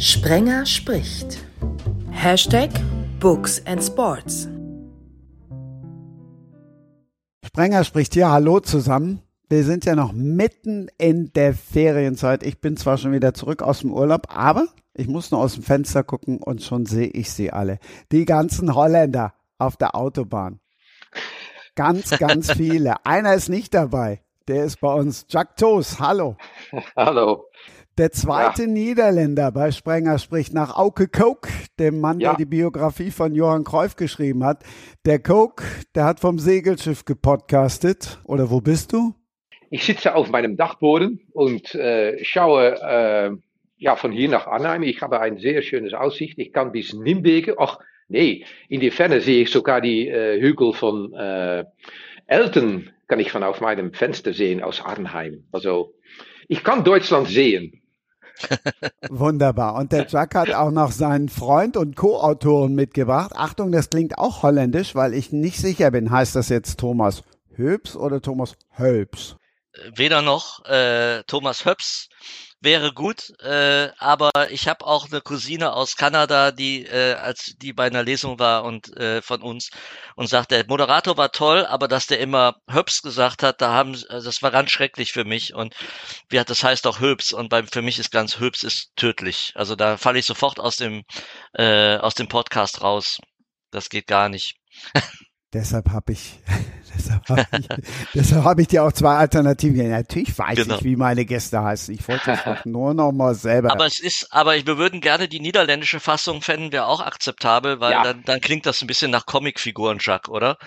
Sprenger spricht. Hashtag Books and Sports. Sprenger spricht hier. Hallo zusammen. Wir sind ja noch mitten in der Ferienzeit. Ich bin zwar schon wieder zurück aus dem Urlaub, aber ich muss nur aus dem Fenster gucken und schon sehe ich sie alle. Die ganzen Holländer auf der Autobahn. Ganz, ganz viele. Einer ist nicht dabei. Der ist bei uns. Jack Toos, hallo. Hallo. Der zweite ja. Niederländer bei Sprenger spricht nach Auke Koch, dem Mann, ja. der die Biografie von Johann Cruyff geschrieben hat. Der Koch, der hat vom Segelschiff gepodcastet. Oder wo bist du? Ich sitze auf meinem Dachboden und äh, schaue äh, ja, von hier nach Arnhem. Ich habe ein sehr schönes Aussicht. Ich kann bis Nimwegen. Ach, nee, in die Ferne sehe ich sogar die äh, Hügel von äh, Elten, kann ich von auf meinem Fenster sehen aus Arnhem. Also, ich kann Deutschland sehen. Wunderbar. Und der Jack hat auch noch seinen Freund und Co-Autoren mitgebracht. Achtung, das klingt auch holländisch, weil ich nicht sicher bin. Heißt das jetzt Thomas Höps oder Thomas Hölps? Weder noch. Äh, Thomas Höps wäre gut, äh, aber ich habe auch eine Cousine aus Kanada, die äh, als die bei einer Lesung war und äh, von uns und sagt, der Moderator war toll, aber dass der immer Höps gesagt hat, da haben also das war ganz schrecklich für mich und wie hat das heißt auch Höps und beim für mich ist ganz Höps ist tödlich. Also da falle ich sofort aus dem äh, aus dem Podcast raus. Das geht gar nicht. Deshalb habe ich, deshalb habe ich, deshalb hab ich dir auch zwei Alternativen. Natürlich weiß genau. ich, wie meine Gäste heißen. Ich wollte es nur noch mal selber. Aber es ist, aber wir würden gerne die niederländische Fassung fänden wir auch akzeptabel, weil ja. dann, dann klingt das ein bisschen nach Comicfiguren, Jacques, oder?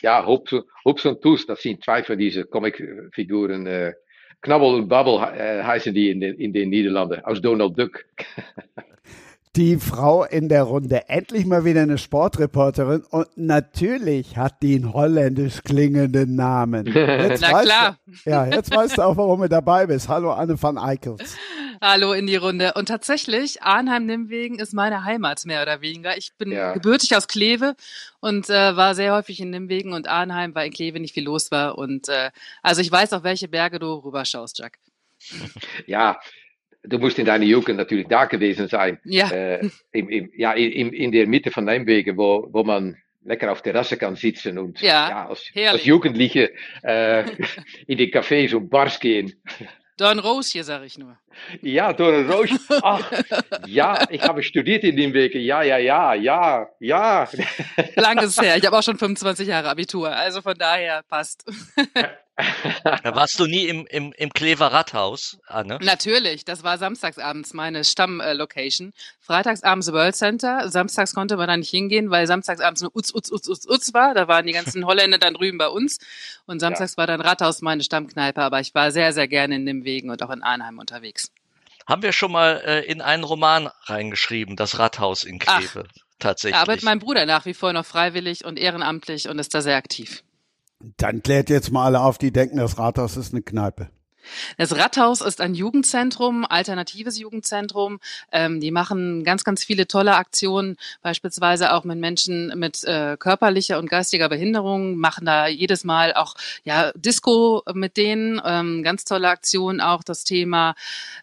Ja, Hobbs, Hobbs und Toes, das sind zwei von diesen Comicfiguren. Äh, Knabbel und Babbel äh, heißen die in den, in den Niederlanden, aus Donald Duck. die Frau in der Runde. Endlich mal wieder eine Sportreporterin und natürlich hat die einen holländisch klingenden Namen. Jetzt Na klar. Du, ja, jetzt weißt du auch, warum du dabei bist. Hallo Anne van Eickels. Hallo in die Runde. Und tatsächlich, Arnheim-Nimwegen ist meine Heimat mehr oder weniger. Ich bin ja. gebürtig aus Kleve und äh, war sehr häufig in Nimwegen und Arnheim, weil in Kleve nicht viel los war. Und äh, also ich weiß auch, welche Berge du rüberschaust, Jack. Ja, du musst in deiner Jugend natürlich da gewesen sein. Ja. Äh, im, im, ja in, in der Mitte von Nijmegen, wo, wo man lecker auf Terrasse kann sitzen und ja, ja als, als Jugendliche äh, in die Cafés und Bars gehen. Dornroosje, sag ich nur. Ja, Dornroosje. Ach, ja, ich habe studiert in Nimwegen. Ja, ja, ja, ja, ja. Langes her. Ich habe auch schon 25 Jahre Abitur. Also von daher passt. Da warst du nie im, im, im Klever Rathaus, Anne? Natürlich, das war samstagsabends meine Stammlocation. Freitagsabends World Center, samstags konnte man da nicht hingehen, weil samstagsabends nur Utz, Utz, Utz, Utz, Utz war. Da waren die ganzen Holländer dann drüben bei uns. Und samstags ja. war dann Rathaus meine Stammkneipe, aber ich war sehr, sehr gerne in dem Wegen und auch in Arnheim unterwegs. Haben wir schon mal äh, in einen Roman reingeschrieben, das Rathaus in Kleve. Ach, tatsächlich. Da arbeitet mein Bruder nach wie vor noch freiwillig und ehrenamtlich und ist da sehr aktiv. Dann klärt jetzt mal alle auf, die denken, das Rathaus ist eine Kneipe. Das Rathaus ist ein Jugendzentrum, alternatives Jugendzentrum. Ähm, die machen ganz, ganz viele tolle Aktionen, beispielsweise auch mit Menschen mit äh, körperlicher und geistiger Behinderung, machen da jedes Mal auch ja Disco mit denen, ähm, ganz tolle Aktionen, auch das Thema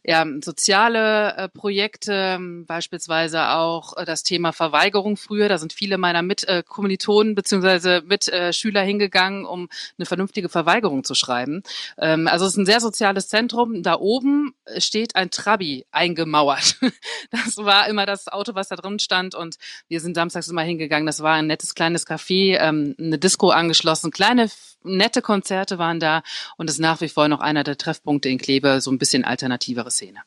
ja, soziale äh, Projekte, beispielsweise auch äh, das Thema Verweigerung früher. Da sind viele meiner Mitkommilitonen äh, beziehungsweise Mitschüler hingegangen, um eine vernünftige Verweigerung zu schreiben. Ähm, also es ist ein sehr soziales Zentrum. Da oben steht ein Trabi eingemauert. Das war immer das Auto, was da drin stand. Und wir sind samstags immer hingegangen. Das war ein nettes kleines Café, ähm, eine Disco angeschlossen. Kleine, nette Konzerte waren da. Und ist nach wie vor noch einer der Treffpunkte in Kleve, so ein bisschen alternativere Szene.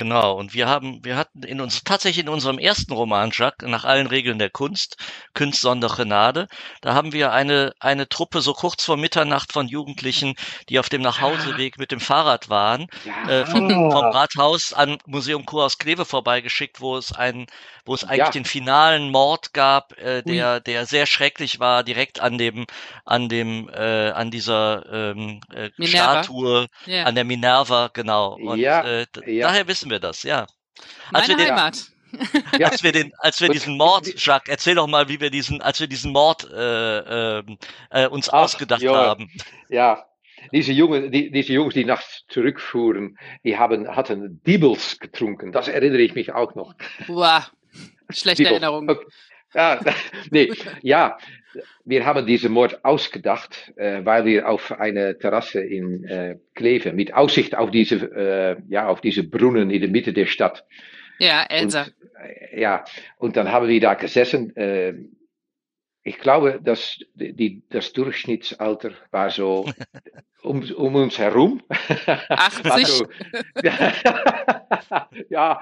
Genau, und wir haben, wir hatten in uns tatsächlich in unserem ersten Roman, Jacques, nach allen Regeln der Kunst, Kunst Sondergenade, da haben wir eine, eine Truppe so kurz vor Mitternacht von Jugendlichen, die auf dem Nachhauseweg mit dem Fahrrad waren, ja. äh, vom, vom, Rathaus an Museum Kurhaus Kleve vorbeigeschickt, wo es ein, wo es eigentlich ja. den finalen Mord gab, äh, der, der sehr schrecklich war, direkt an dem, an dem, äh, an dieser ähm, äh, Statue, ja. an der Minerva, genau. Und ja. Äh, daher wissen wir das, ja. Als Meine wir Heimat. Den, als wir den, als wir diesen Mord, Jacques, erzähl doch mal, wie wir diesen, als wir diesen Mord äh, ähm, äh, uns Ach, ausgedacht jo. haben. Ja, diese, Jungen, die, diese Jungs, die nachts zurückfuhren, die haben, hatten Diebels getrunken. Das erinnere ich mich auch noch. Wow. Schlechte Diebels. Erinnerung. Okay. Ja, nee, ja, wir haben diesen Mord ausgedacht, äh, weil wir auf eine Terrasse in äh, Kleve mit Aussicht auf diese, äh, ja, auf diese Brunnen in der Mitte der Stadt. Ja, Elsa. Und, äh, ja, und dann haben wir da gesessen. Ich glaube, dass die, das Durchschnittsalter war so um, um uns herum. 80. so, ja,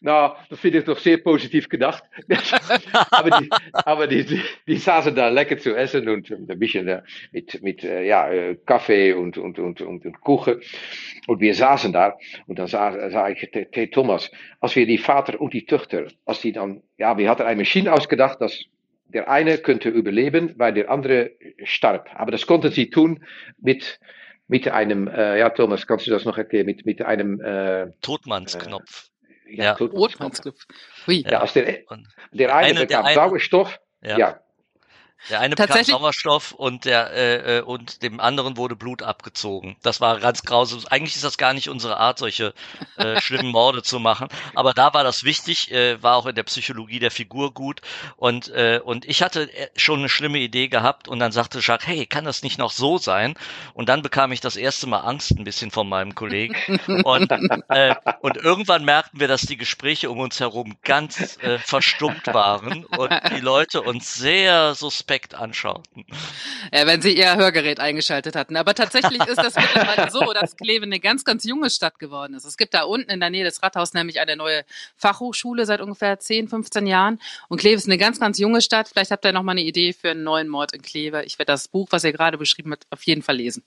nou, das finde ich doch sehr positiv gedacht. aber die, aber die, die, die saßen da lecker zu essen und ein bisschen äh, mit, mit äh, ja, Kaffee und, und, und, und, und Kuchen. Und wir saßen da und dann sah, sah ich, Thomas, als wir die Vater und die Töchter, als die dann, ja, wir hatten eine Maschine ausgedacht, dass der eine könnte überleben, weil der andere starb. Aber das konnten sie tun mit, mit einem, äh, ja, Thomas, kannst du das noch erklären, mit, mit einem äh, Totmannsknopf. äh, Ja. Rotmannsknopf. Hui. Ja, als der, der eine Eine- der bekam eine- Sauerstoff, Ja. ja. Der eine bekam Sauerstoff und der äh, äh, und dem anderen wurde Blut abgezogen. Das war ganz grausam. Eigentlich ist das gar nicht unsere Art, solche äh, schlimmen Morde zu machen. Aber da war das wichtig, äh, war auch in der Psychologie der Figur gut. Und äh, und ich hatte äh, schon eine schlimme Idee gehabt und dann sagte Jacques, hey, kann das nicht noch so sein? Und dann bekam ich das erste Mal Angst ein bisschen von meinem Kollegen. Und äh, und irgendwann merkten wir, dass die Gespräche um uns herum ganz äh, verstummt waren und die Leute uns sehr suspekt anschauten. Ja, wenn sie ihr Hörgerät eingeschaltet hatten. Aber tatsächlich ist das mittlerweile so, dass Kleve eine ganz, ganz junge Stadt geworden ist. Es gibt da unten in der Nähe des Rathauses nämlich eine neue Fachhochschule seit ungefähr 10, 15 Jahren. Und Kleve ist eine ganz, ganz junge Stadt. Vielleicht habt ihr noch mal eine Idee für einen neuen Mord in Kleve. Ich werde das Buch, was ihr gerade beschrieben habt, auf jeden Fall lesen.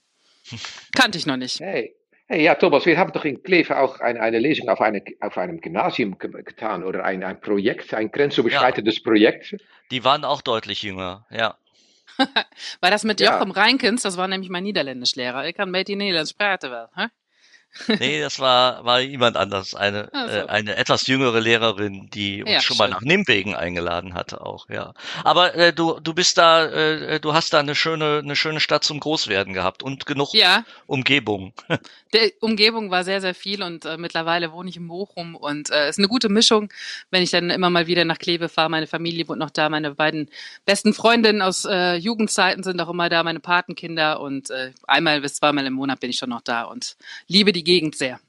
Kannte ich noch nicht. Hey. Hey, ja, Thomas, wir haben doch in Kleve auch eine, eine Lesung auf, eine, auf einem Gymnasium ge getan oder ein, ein Projekt, ein grenzüberschreitendes Projekt. Die waren auch deutlich jünger, ja. War das mit Ja. Jochem Reinkens? Das war nämlich mein Niederländischlehrer. Ich kann ein beetje Nederlands praten wel. Hè? Nee, das war, war jemand anders. Eine, Ach so. äh, eine etwas jüngere Lehrerin, die uns Ja, schon mal schön. nach Nimwegen eingeladen hatte auch, ja. Aber äh, du, du bist da, äh, du hast da eine schöne, eine schöne Stadt zum Großwerden gehabt und genug Ja, Umgebung. Der Umgebung war sehr, sehr viel und äh, mittlerweile wohne ich in Bochum und äh, ist eine gute Mischung, wenn ich dann immer mal wieder nach Kleve fahre. Meine Familie wohnt noch da, meine beiden besten Freundinnen aus äh, Jugendzeiten sind auch immer da, meine Patenkinder und äh, einmal bis zweimal im Monat bin ich schon noch da und liebe die Gegend sehr.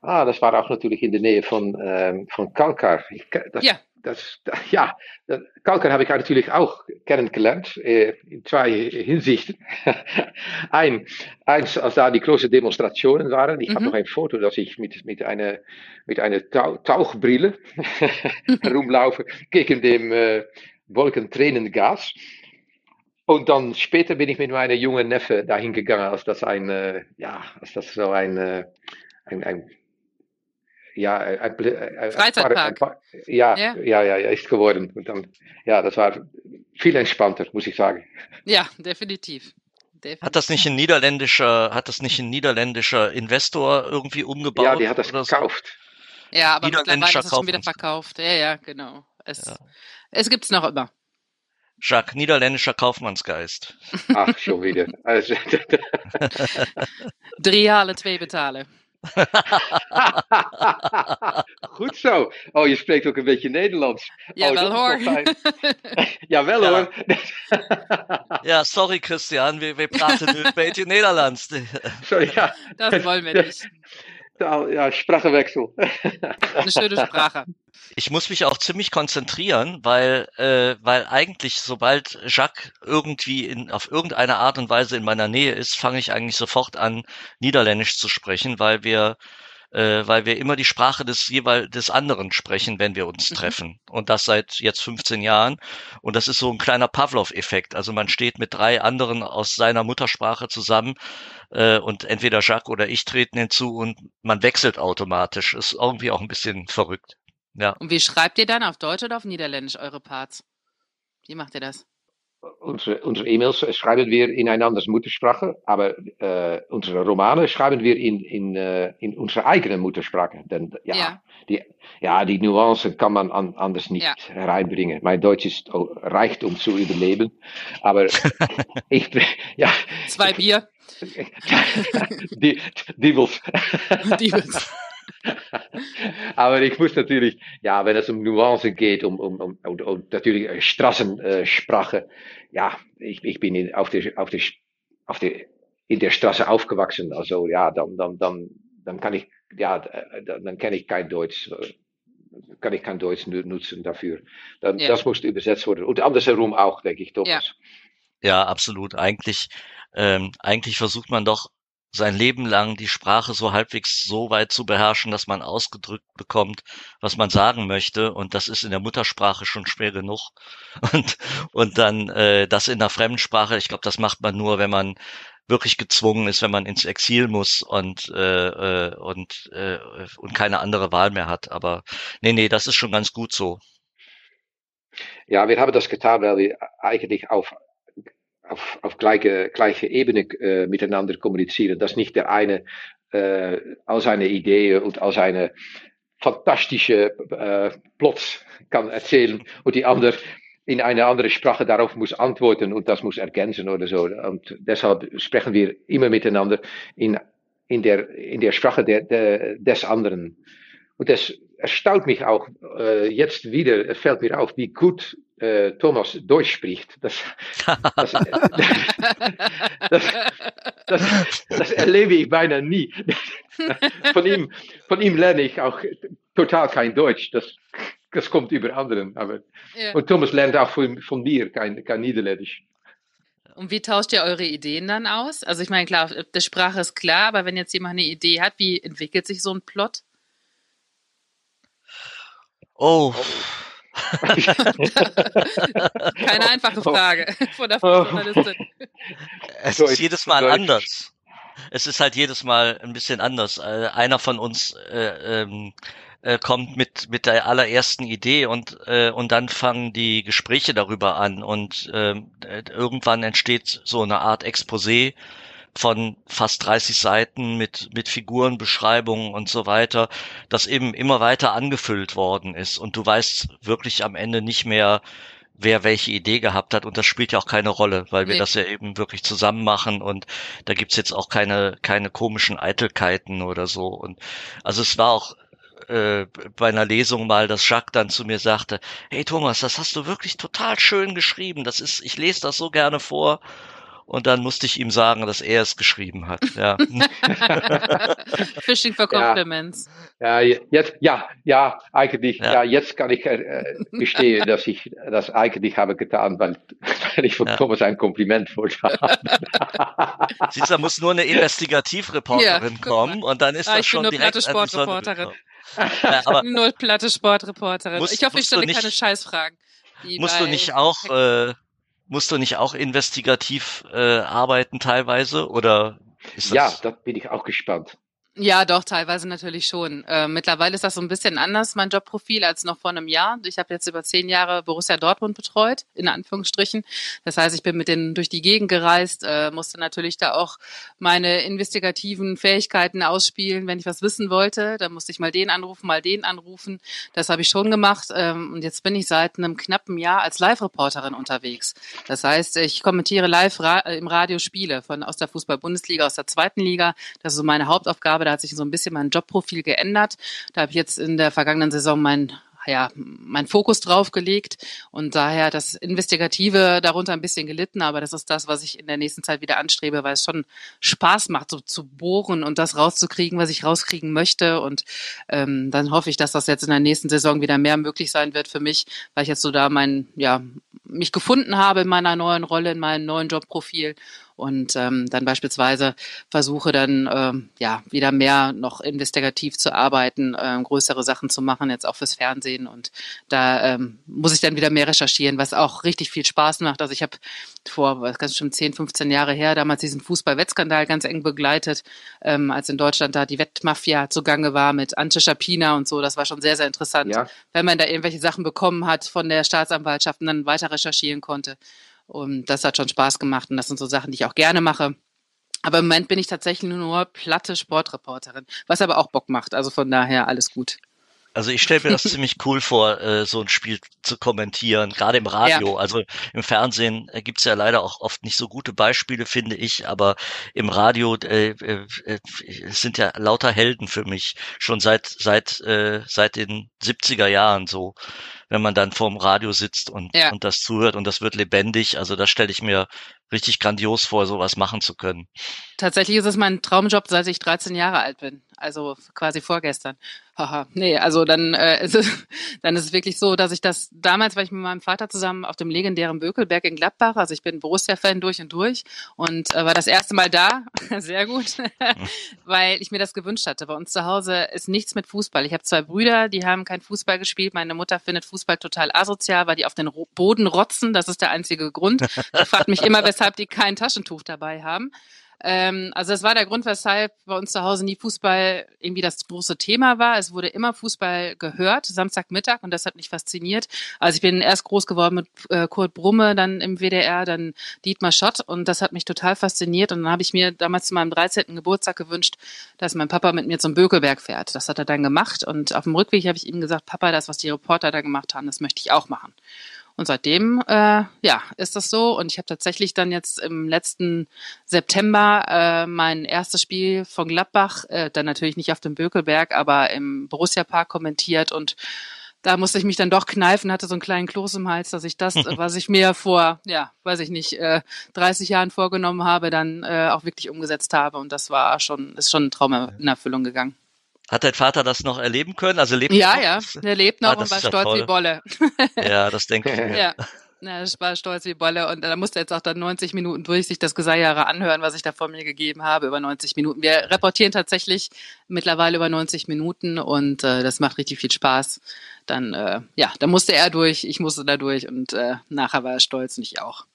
Ah, das war auch natürlich in der Nähe von, ähm, von Kalkar. Ich, ke- das, Ja. das, ja, das, Kalkar habe ich natürlich auch kennengelernt, äh, in zwei Hinsichten. ein, eins, als da die großen Demonstrationen waren. Ich habe Mhm. noch ein Foto, dass ich mit, mit einer, mit einer Tau Tauchbrille herumlaufe gegen dem äh, Wolkentränengas. Und dann später bin ich mit meiner jungen Neffe dahin gegangen, als das ein, äh, ja, als das so ein, äh, ein, ein ja, ein, ein, ein, Freizeitpark. ein, ein, ja, Ja. ja, ja, ja, ist geworden. Und dann, ja, das war viel entspannter, muss ich sagen. Ja, definitiv. definitiv. Hat das nicht ein niederländischer, hat das nicht ein niederländischer Investor irgendwie umgebaut? Ja, die hat das oder so? gekauft. Ja, aber mittlerweile ist es schon wieder verkauft. Ja, ja, genau. Es, Ja. es gibt's noch immer. Jacques, niederländischer Kaufmannsgeist. Ach, schon wieder. Also, Drie halen, twee betalen. Goed zo. Oh, je spreekt ook een beetje Nederlands. Ja, oh, wel dat hoor. Ja. hoor. Ja, sorry Christian, wir, wir praten een beetje Nederlands. Sorry, ja. Das wollen wir nicht. Ja, Sprachenwechsel. Eine schöne Sprache. Ich muss mich auch ziemlich konzentrieren, weil, äh, weil eigentlich, sobald Jacques irgendwie in, auf irgendeine Art und Weise in meiner Nähe ist, fange ich eigentlich sofort an, Niederländisch zu sprechen, weil wir, äh, weil wir immer die Sprache des jeweil des anderen sprechen, wenn wir uns Mhm. treffen. Und das seit jetzt 15 Jahren. Und das ist so ein kleiner Pavlov-Effekt. Also man steht mit drei anderen aus seiner Muttersprache zusammen äh, und entweder Jacques oder ich treten hinzu und man wechselt automatisch. Ist irgendwie auch ein bisschen verrückt. Ja. Und wie schreibt ihr dann auf Deutsch oder auf Niederländisch eure Parts? Wie macht ihr das? Unsere, unsere E-Mails schreiben wir in eine andere Muttersprache, aber äh, unsere Romane schreiben wir in, in, äh, in unserer eigenen Muttersprache. Denn ja, ja. Die, ja, die Nuancen kann man an, anders nicht ja. hereinbringen. Mein Deutsch ist oh, reicht, um zu überleben, aber ich, ja. Zwei Bier. die, Diebels. Diebels. Aber ich muss natürlich, ja, wenn es um Nuancen geht, um, um, um, um, um natürlich Straßensprache, ja, ich, ich bin in, auf der, auf der, auf der, in der Straße aufgewachsen, also ja, dann, dann, dann, dann kann ich, ja, dann, dann kenne ich kein Deutsch, kann ich kein Deutsch nutzen dafür. Dann, ja. Das muss übersetzt werden. Und andersherum auch, denke ich, Thomas. Ja, ja absolut. Eigentlich, ähm, eigentlich versucht man doch sein Leben lang die Sprache so halbwegs so weit zu beherrschen, dass man ausgedrückt bekommt, was man sagen möchte. Und das ist in der Muttersprache schon schwer genug. Und, und dann äh, das in der Fremdsprache, ich glaube, das macht man nur, wenn man wirklich gezwungen ist, wenn man ins Exil muss und äh, äh, und äh, und keine andere Wahl mehr hat. Aber nee, nee, das ist schon ganz gut so. Ja, wir haben das getan, weil wir eigentlich auf auf, auf gleiche, gleiche Ebene äh, miteinander kommunizieren, dass nicht der eine äh, all seine Ideen und all seine fantastische äh, Plots kann erzählen und die andere in eine andere Sprache darauf muss antworten und das muss ergänzen oder so. Und deshalb sprechen wir immer miteinander in, in, der, in der Sprache der, der, des anderen. Und das erstaunt mich auch äh, jetzt wieder, es fällt mir auf, wie gut äh, Thomas Deutsch spricht. Das, das, das, das, das, erlebe ich beinahe nie. Von ihm, von ihm lerne ich auch total kein Deutsch. Das, das kommt über anderen. Aber, ja. Und Thomas lernt auch von, von mir kein, kein Niederländisch. Und wie tauscht ihr eure Ideen dann aus? Also ich meine, klar, die Sprache ist klar, aber wenn jetzt jemand eine Idee hat, wie entwickelt sich so ein Plot? Oh. Keine einfache Frage von der Journalistin. Es ist jedes Mal anders. Es ist halt jedes Mal ein bisschen anders. Äh, einer von uns äh, ähm, äh, kommt mit mit der allerersten Idee und äh, und dann fangen die Gespräche darüber an und äh, irgendwann entsteht so eine Art Exposé von fast 30 Seiten mit, mit Figurenbeschreibungen und so weiter, das eben immer weiter angefüllt worden ist. Und du weißt wirklich am Ende nicht mehr, wer welche Idee gehabt hat. Und das spielt ja auch keine Rolle, weil wir nee. das ja eben wirklich zusammen machen und da gibt's jetzt auch keine, keine komischen Eitelkeiten oder so. Und also es war auch äh, bei einer Lesung mal, dass Jacques dann zu mir sagte, hey Thomas, das hast du wirklich total schön geschrieben. Das ist, ich lese das so gerne vor. Und dann musste ich ihm sagen, dass er es geschrieben hat. Ja. Fishing for Compliments. Ja, ja, jetzt, ja, ja, eigentlich, ja, ja jetzt kann ich äh, gestehen, dass ich das eigentlich habe getan, weil, weil ich von ja. Thomas ein Kompliment wollte. Siehst du, da muss nur eine Investigativreporterin ja, kommen und dann ist ah, das schon nur direkt platte Sportreporterin. Ja, aber Null platte Sportreporterin. Musst, ich hoffe, ich stelle keine Scheißfragen. Musst du nicht auch äh, musst du nicht auch investigativ äh, arbeiten teilweise oder ist das Ja, da bin ich auch gespannt. Ja, doch, teilweise natürlich schon. Äh, mittlerweile ist das so ein bisschen anders, mein Jobprofil, als noch vor einem Jahr. Ich habe jetzt über zehn Jahre Borussia Dortmund betreut, in Anführungsstrichen. Das heißt, ich bin mit denen durch die Gegend gereist, äh, musste natürlich da auch meine investigativen Fähigkeiten ausspielen, wenn ich was wissen wollte. Da musste ich mal den anrufen, mal den anrufen. Das habe ich schon gemacht. Ähm, und jetzt bin ich seit einem knappen Jahr als Live-Reporterin unterwegs. Das heißt, ich kommentiere live ra im Radio Spiele von aus der Fußball-Bundesliga, aus der zweiten Liga. Das ist so meine Hauptaufgabe da hat sich so ein bisschen mein Jobprofil geändert. Da habe ich jetzt in der vergangenen Saison mein ja, mein Fokus drauf gelegt und daher das Investigative darunter ein bisschen gelitten, aber das ist das, was ich in der nächsten Zeit wieder anstrebe, weil es schon Spaß macht, so zu bohren und das rauszukriegen, was ich rauskriegen möchte und ähm, dann hoffe ich, dass das jetzt in der nächsten Saison wieder mehr möglich sein wird für mich, weil ich jetzt so da mein, ja, mich gefunden habe in meiner neuen Rolle, in meinem neuen Jobprofil und ähm, dann beispielsweise versuche dann ähm, ja wieder mehr noch investigativ zu arbeiten, ähm, größere Sachen zu machen, jetzt auch fürs Fernsehen und da ähm, muss ich dann wieder mehr recherchieren, was auch richtig viel Spaß macht. Also ich habe vor, was ganz schon 10, 15 Jahre her, damals diesen Fußball-Wettskandal ganz eng begleitet, ähm, als in Deutschland da die Wettmafia zugange war mit Ante Schapina und so. Das war schon sehr, sehr interessant, ja. wenn man da irgendwelche Sachen bekommen hat von der Staatsanwaltschaft und dann weiter recherchieren konnte. Und das hat schon Spaß gemacht und das sind so Sachen, die ich auch gerne mache. Aber im Moment bin ich tatsächlich nur platte Sportreporterin, was aber auch Bock macht. Also von daher alles gut. Also ich stelle mir das ziemlich cool vor, äh, so ein Spiel zu kommentieren, gerade im Radio. Ja. Also im Fernsehen äh, gibt's ja leider auch oft nicht so gute Beispiele, finde ich, aber im Radio äh, äh, äh sind ja lauter Helden für mich, schon seit seit äh, seit den 70er Jahren so, wenn man dann vorm Radio sitzt und, ja. und das zuhört und das wird lebendig. Also das stelle ich mir richtig grandios vor, sowas machen zu können. Tatsächlich ist es mein Traumjob, seit ich 13 Jahre alt bin. Also quasi vorgestern. Haha. Nee, also dann, äh, ist es, dann ist es wirklich so, dass ich das damals, weil ich mit meinem Vater zusammen auf dem legendären Bökelberg in Gladbach, also ich bin Borussia-Fan durch und durch und äh, war das erste Mal da, sehr gut, weil ich mir das gewünscht hatte. Bei uns zu Hause ist nichts mit Fußball. Ich habe zwei Brüder, die haben kein Fußball gespielt. Meine Mutter findet Fußball total asozial, weil die auf den Boden rotzen. Das ist der einzige Grund. Ich fragt mich immer, weshalb die kein Taschentuch dabei haben. Ähm, also das war der Grund, weshalb bei uns zu Hause nie Fußball irgendwie das große Thema war. Es wurde immer Fußball gehört, Samstagmittag, und das hat mich fasziniert. Also ich bin erst groß geworden mit äh, Kurt Brumme, dann im WDR, dann Dietmar Schott, und das hat mich total fasziniert. Und dann habe ich mir damals zu meinem 13. Geburtstag gewünscht, dass mein Papa mit mir zum Bökelberg fährt. Das hat er dann gemacht. Und auf dem Rückweg habe ich ihm gesagt, Papa, das, was die Reporter da gemacht haben, das möchte ich auch machen. Und seitdem, äh, ja, ist das so. Und ich habe tatsächlich dann jetzt im letzten September äh, mein erstes Spiel von Gladbach, äh, dann natürlich nicht auf dem Bökelberg, aber im Borussia Park kommentiert und da musste ich mich dann doch kneifen, hatte so einen kleinen Kloß im Hals, dass ich das, was ich mir vor, ja, weiß ich nicht, äh, 30 Jahren vorgenommen habe, dann äh, auch wirklich umgesetzt habe. Und das war schon, ist schon ein Traum in Erfüllung gegangen. Hat dein Vater das noch erleben können? Also lebt ja, noch? ja, der lebt noch ah, und war stolz toll. wie Bolle. Ja, das denke ich. ja. Ja, ich war stolz wie Bolle und da musste jetzt auch dann 90 Minuten durch sich das Geseiere anhören, was ich da vor mir gegeben habe, über 90 Minuten. Wir reportieren tatsächlich mittlerweile über 90 Minuten und äh, das macht richtig viel Spaß. Dann, äh, ja, da musste er durch, ich musste da durch und äh, nachher war er stolz und ich auch.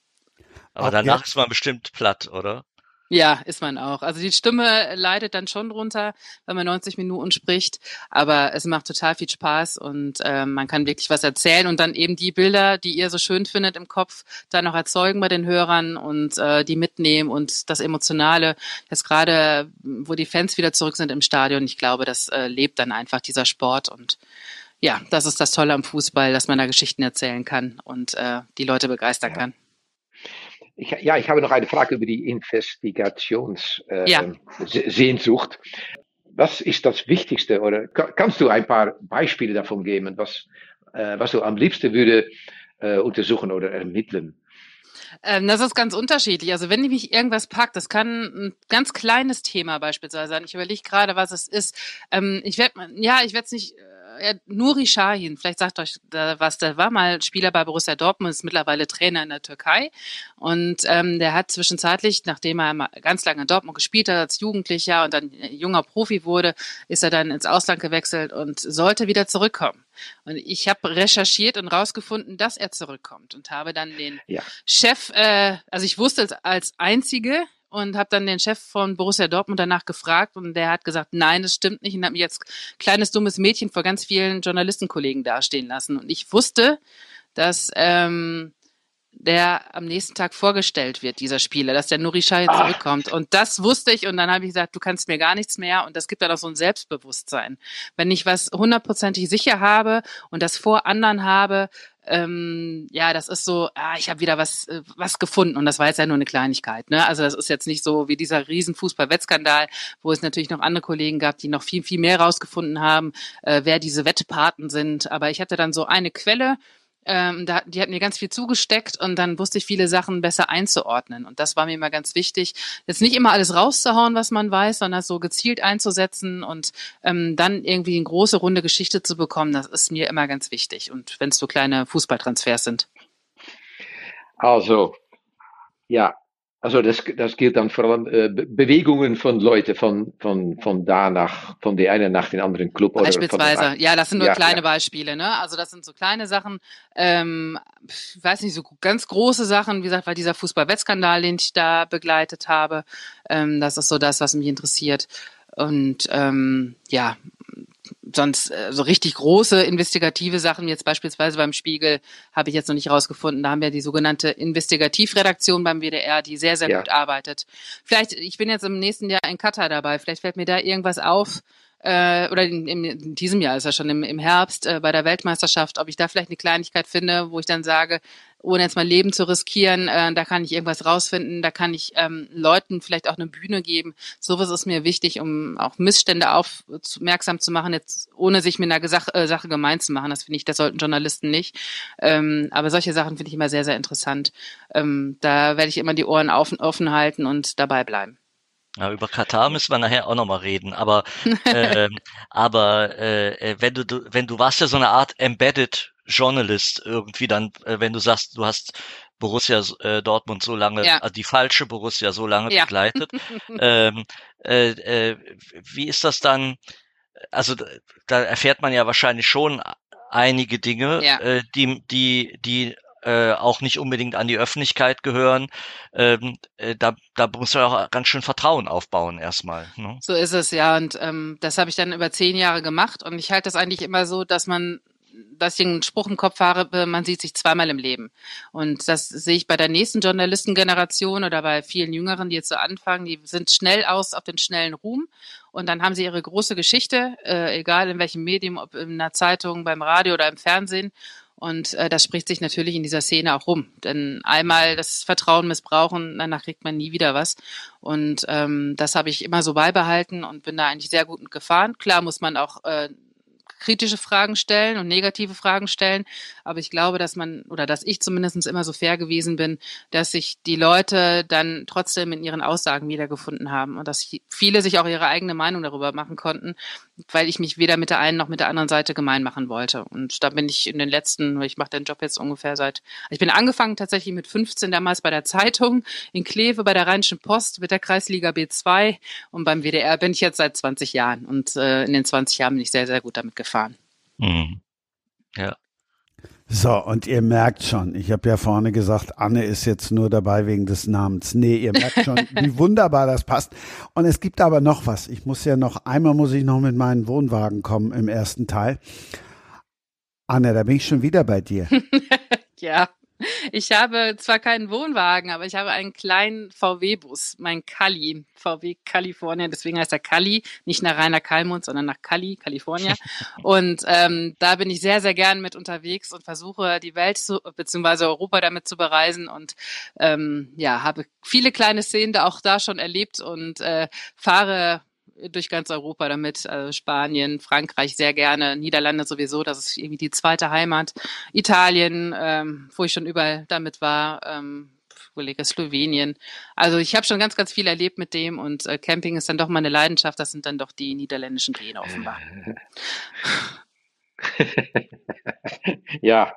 Aber danach ist man bestimmt platt, oder? Ja, ist man auch. Also die Stimme leidet dann schon drunter, wenn man 90 Minuten spricht, aber es macht total viel Spaß und äh, man kann wirklich was erzählen und dann eben die Bilder, die ihr so schön findet im Kopf, dann auch erzeugen bei den Hörern und äh, die mitnehmen und das Emotionale, jetzt gerade, wo die Fans wieder zurück sind im Stadion, ich glaube, das äh, lebt dann einfach dieser Sport und ja, das ist das Tolle am Fußball, dass man da Geschichten erzählen kann und äh, die Leute begeistern ja. kann. Ich, ja, ich habe noch eine Frage über die Investigationssehnsucht. Äh, ja. Was ist das Wichtigste? Oder kannst du ein paar Beispiele davon geben, was, äh, was du am liebsten würde äh, untersuchen oder ermitteln? Ähm, das ist ganz unterschiedlich. Also wenn mich irgendwas packt, das kann ein ganz kleines Thema beispielsweise sein. Ich überlege gerade, was es ist. Ähm, ich werde, ja, ich werde es nicht äh, Nuri Shahin, vielleicht sagt euch da was, der war mal Spieler bei Borussia Dortmund, ist mittlerweile Trainer in der Türkei und ähm, der hat zwischenzeitlich, nachdem er ganz lange in Dortmund gespielt hat als Jugendlicher und dann junger Profi wurde, ist er dann ins Ausland gewechselt und sollte wieder zurückkommen. Und ich habe recherchiert und rausgefunden, dass er zurückkommt und habe dann den ja. Chef, äh, also ich wusste es als einzige und habe dann den Chef von Borussia Dortmund danach gefragt und der hat gesagt, nein, das stimmt nicht und hat mich jetzt kleines dummes Mädchen vor ganz vielen Journalistenkollegen dastehen lassen. Und ich wusste, dass ähm, der am nächsten Tag vorgestellt wird, dieser Spieler, dass der Nuri Sahin zurückkommt. Und das wusste ich und dann habe ich gesagt, du kannst mir gar nichts mehr und das gibt dann auch so ein Selbstbewusstsein. Wenn ich was hundertprozentig sicher habe und das vor anderen habe, ähm, ja, das ist so, ah, ich habe wieder was, äh, was gefunden und das war jetzt ja nur eine Kleinigkeit. Ne? Also das ist jetzt nicht so wie dieser riesen Fußball-Wettskandal, wo es natürlich noch andere Kollegen gab, die noch viel, viel mehr rausgefunden haben, äh, wer diese Wettpaten sind. Aber ich hatte dann so eine Quelle, ähm, da, die hat mir ganz viel zugesteckt und dann wusste ich viele Sachen besser einzuordnen. Und das war mir immer ganz wichtig, jetzt nicht immer alles rauszuhauen, was man weiß, sondern so gezielt einzusetzen und ähm, dann irgendwie eine große runde Geschichte zu bekommen. Das ist mir immer ganz wichtig. Und wenn es so kleine Fußballtransfers sind. Also, ja, also das, das gilt dann vor allem äh, Bewegungen von Leuten von, von, von da nach, von der einen nach den anderen Club. Beispielsweise, oder ja, das sind nur ja, kleine ja. Beispiele, ne? Also das sind so kleine Sachen, ähm, ich weiß nicht, so ganz große Sachen, wie gesagt, weil dieser Fußball-Wettskandal, den ich da begleitet habe, ähm, das ist so das, was mich interessiert. Und ähm, ja, sonst äh, so richtig große investigative Sachen, jetzt beispielsweise beim Spiegel, habe ich jetzt noch nicht rausgefunden. Da haben wir die sogenannte Investigativredaktion beim WDR, die sehr, sehr ja. gut arbeitet. Vielleicht, ich bin jetzt im nächsten Jahr in Katar dabei, vielleicht fällt mir da irgendwas auf, äh, oder in, in, diesem Jahr ist ja schon im, im Herbst äh, bei der Weltmeisterschaft, ob ich da vielleicht eine Kleinigkeit finde, wo ich dann sage, ohne jetzt mein Leben zu riskieren, äh, da kann ich irgendwas rausfinden, da kann ich ähm, Leuten vielleicht auch eine Bühne geben. Sowas ist mir wichtig, um auch Missstände aufmerksam zu machen, jetzt ohne sich mit einer Gesach äh, Sache gemein zu machen. Das finde ich, das sollten Journalisten nicht. Ähm, aber solche Sachen finde ich immer sehr, sehr interessant. Ähm, da werde ich immer die Ohren offen, offen halten und dabei bleiben. Ja, über Katar müssen wir nachher auch nochmal reden. Aber, äh, aber äh, äh, wenn du, du, wenn du warst ja so eine Art Embedded Journalist irgendwie dann, äh, wenn du sagst, du hast Borussia äh, Dortmund so lange, ja. also die falsche Borussia so lange ja. begleitet. ähm, äh, äh, wie ist das dann? Also da erfährt man ja wahrscheinlich schon einige Dinge, ja. äh, die, die, die äh, auch nicht unbedingt an die Öffentlichkeit gehören. Ähm, äh, da, da muss man auch ganz schön Vertrauen aufbauen erstmal. Ne? So ist es ja und ähm, das habe ich dann über zehn Jahre gemacht und ich halte das eigentlich immer so, dass man dass ich einen Spruch im Kopf habe, man sieht sich zweimal im Leben. Und das sehe ich bei der nächsten Journalistengeneration oder bei vielen Jüngeren, die jetzt so anfangen, die sind schnell aus auf den schnellen Ruhm und dann haben sie ihre große Geschichte, äh, egal in welchem Medium, ob in einer Zeitung, beim Radio oder im Fernsehen. Und äh, das spricht sich natürlich in dieser Szene auch rum. Denn einmal das Vertrauen missbrauchen, danach kriegt man nie wieder was. Und ähm, das habe ich immer so beibehalten und bin da eigentlich sehr gut gefahren. Klar muss man auch äh, kritische Fragen stellen und negative Fragen stellen. Aber ich glaube, dass man oder dass ich zumindest immer so fair gewesen bin, dass sich die Leute dann trotzdem in ihren Aussagen wiedergefunden haben und dass viele sich auch ihre eigene Meinung darüber machen konnten, weil ich mich weder mit der einen noch mit der anderen Seite gemein machen wollte. Und da bin ich in den letzten, ich mache den Job jetzt ungefähr seit, ich bin angefangen tatsächlich mit 15 damals bei der Zeitung in Kleve bei der Rheinischen Post mit der Kreisliga B2 und beim WDR bin ich jetzt seit 20 Jahren und äh, in den 20 Jahren bin ich sehr, sehr gut damit gefahren fahren. Mhm. Ja. So, und ihr merkt schon, ich habe ja vorne gesagt, Anne ist jetzt nur dabei wegen des Namens. Nee, ihr merkt schon, wie wunderbar das passt. Und es gibt aber noch was. Ich muss ja noch, einmal muss ich noch mit meinem Wohnwagen kommen im ersten Teil. Anne, da bin ich schon wieder bei dir. ja. Ich habe zwar keinen Wohnwagen, aber ich habe einen kleinen VW-Bus, mein Cali, VW California, deswegen heißt er Cali, nicht nach Rainer Kalmund, sondern nach Cali, California. Und ähm, da bin ich sehr, sehr gern mit unterwegs und versuche die Welt zu, beziehungsweise Europa damit zu bereisen und ähm, ja, habe viele kleine Szenen da auch da schon erlebt und äh, fahre durch ganz Europa damit, also Spanien, Frankreich sehr gerne, Niederlande sowieso, das ist irgendwie die zweite Heimat, Italien, ähm, wo ich schon überall damit war, ähm, überlege Slowenien. Also ich habe schon ganz, ganz viel erlebt mit dem und äh, Camping ist dann doch meine Leidenschaft, das sind dann doch die niederländischen Gene offenbar. ja.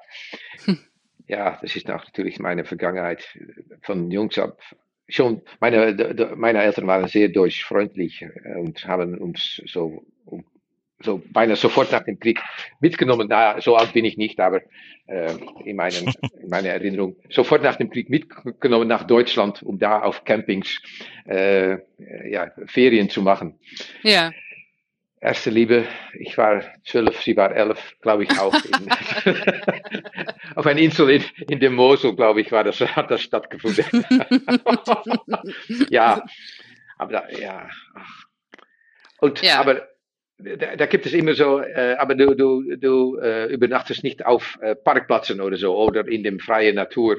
Ja, das ist natürlich meine Vergangenheit von Jungs ab schon, meine, meine Eltern waren sehr deutschfreundlich und haben uns so, so beinahe sofort nach dem Krieg mitgenommen. Na, so alt bin ich nicht, aber äh, in, meinen, in meiner Erinnerung sofort nach dem Krieg mitgenommen nach Deutschland, um da auf Campings äh, ja, Ferien zu machen. Ja erste Liebe, ich war zwölf, sie war elf, glaube ich auch. In, auf einer Insel in, in dem Mosel, glaube ich, war das, hat das stattgefunden. ja, aber da, ja. Und, ja. aber da, da, gibt es immer so, äh, aber du, du, du äh, übernachtest nicht auf äh, Parkplätzen oder so oder in dem freien Natur.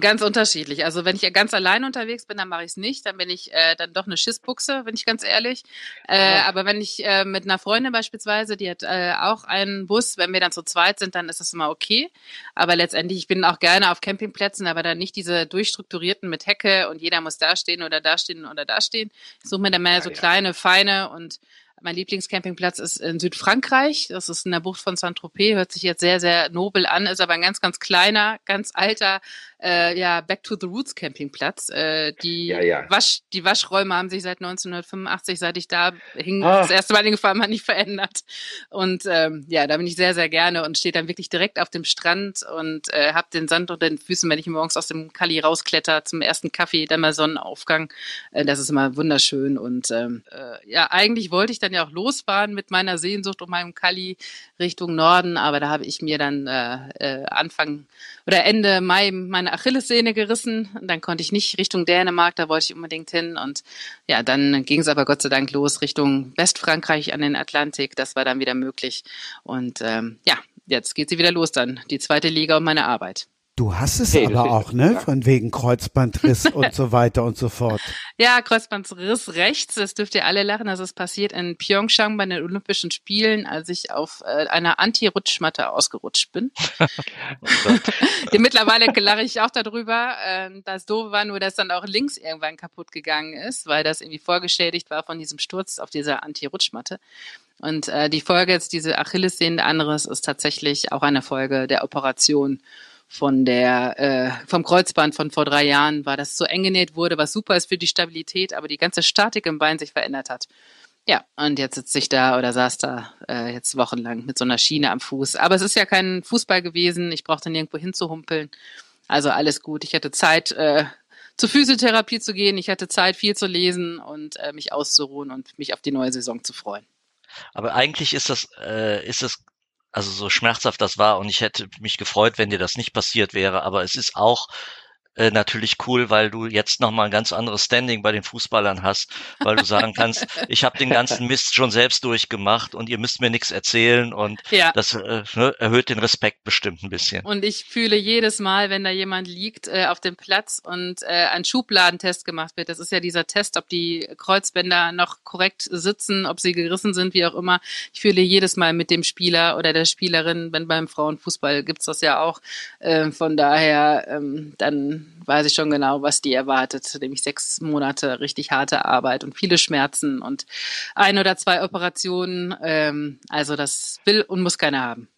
Ganz unterschiedlich. Also wenn ich ganz allein unterwegs bin, dann mache ich es nicht. Dann bin ich äh, dann doch eine Schissbuchse, bin ich ganz ehrlich. Äh, aber wenn ich äh, mit einer Freundin beispielsweise, die hat äh, auch einen Bus, wenn wir dann zu zweit sind, dann ist das immer okay. Aber letztendlich, ich bin auch gerne auf Campingplätzen, aber dann nicht diese durchstrukturierten mit Hecke und jeder muss da stehen oder da stehen oder da stehen. Ich suche mir dann mehr so kleine, feine und mein Lieblingscampingplatz ist in Südfrankreich. Das ist in der Bucht von Saint-Tropez. Hört sich jetzt sehr, sehr nobel an, ist aber ein ganz, ganz kleiner, ganz alter äh, ja Back to the Roots Campingplatz. Äh, die, Ja, ja. Wasch, die Waschräume haben sich seit 1985, seit ich da hing, Ah. das erste Mal hingefahren habe, nicht verändert. Und ähm, ja, da bin ich sehr, sehr gerne und stehe dann wirklich direkt auf dem Strand und äh, habe den Sand unter den Füßen, wenn ich morgens aus dem Kali rauskletter zum ersten Kaffee, dann mal Sonnenaufgang. Äh, das ist immer wunderschön. Und ähm, äh, ja, eigentlich wollte ich dann ja auch losfahren mit meiner Sehnsucht um meinem Kali Richtung Norden, aber da habe ich mir dann äh, äh, Anfang oder Ende Mai meine Achillessehne gerissen. Dann konnte ich nicht Richtung Dänemark, da wollte ich unbedingt hin. Und ja, dann ging es aber Gott sei Dank los Richtung Westfrankreich an den Atlantik. Das war dann wieder möglich. Und ähm, ja, jetzt geht sie wieder los dann, die zweite Liga und meine Arbeit. Du hast es Hey, aber auch, ne? Von wegen Kreuzbandriss und so weiter und so fort. Ja, Kreuzbandriss rechts, das dürft ihr alle lachen. Das ist passiert in Pyeongchang bei den Olympischen Spielen, als ich auf äh, einer Anti-Rutschmatte ausgerutscht bin. Mittlerweile lache ich auch darüber. Ähm, das Doofe war nur, dass dann auch links irgendwann kaputt gegangen ist, weil das irgendwie vorgeschädigt war von diesem Sturz auf dieser Anti-Rutschmatte. Und äh, die Folge jetzt, diese Achillessehne anderes, ist tatsächlich auch eine Folge der Operation von der äh, vom Kreuzband von vor drei Jahren war, das so eng genäht wurde, was super ist für die Stabilität, aber die ganze Statik im Bein sich verändert hat. Ja, und jetzt sitze ich da oder saß da äh, jetzt wochenlang mit so einer Schiene am Fuß. Aber es ist ja kein Fußball gewesen. Ich brauchte nirgendwo hinzuhumpeln. Also alles gut. Ich hatte Zeit, äh, zur Physiotherapie zu gehen. Ich hatte Zeit, viel zu lesen und äh, mich auszuruhen und mich auf die neue Saison zu freuen. Aber eigentlich ist das, äh, ist das, also so schmerzhaft das war und ich hätte mich gefreut, wenn dir das nicht passiert wäre, aber es ist auch äh, natürlich cool, weil du jetzt nochmal ein ganz anderes Standing bei den Fußballern hast, weil du sagen kannst, ich habe den ganzen Mist schon selbst durchgemacht und ihr müsst mir nichts erzählen und Ja. das äh, ne, erhöht den Respekt bestimmt ein bisschen. Und ich fühle jedes Mal, wenn da jemand liegt äh, auf dem Platz und äh, ein Schubladentest gemacht wird. Das ist ja dieser Test, ob die Kreuzbänder noch korrekt sitzen, ob sie gerissen sind, wie auch immer. Ich fühle jedes Mal mit dem Spieler oder der Spielerin, wenn beim Frauenfußball gibt's das ja auch. Äh, von daher, ähm, dann weiß ich schon genau, was die erwartet. Nämlich sechs Monate richtig harte Arbeit und viele Schmerzen und ein oder zwei Operationen. Ähm, also das will und muss keiner haben.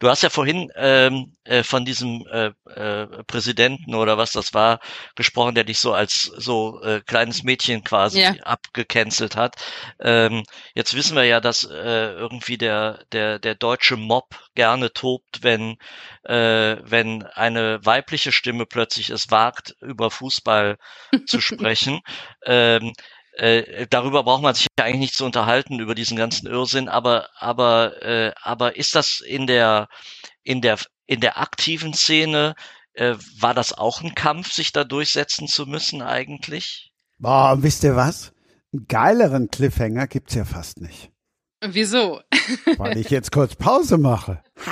Du hast ja vorhin ähm, äh, von diesem äh, äh, Präsidenten oder was das war gesprochen, der dich so als so äh, kleines Mädchen quasi Ja. abgecancelt hat. Ähm, jetzt wissen wir ja, dass äh, irgendwie der der der deutsche Mob gerne tobt, wenn äh, wenn eine weibliche Stimme plötzlich es wagt, über Fußball zu sprechen. Ähm, äh, darüber braucht man sich ja eigentlich nicht zu unterhalten über diesen ganzen Irrsinn, aber aber äh, aber ist das in der in der in der aktiven Szene äh, war das auch ein Kampf, sich da durchsetzen zu müssen eigentlich? Boah, und wisst ihr was? Einen geileren Cliffhanger gibt's ja fast nicht. Wieso? Weil ich jetzt kurz Pause mache.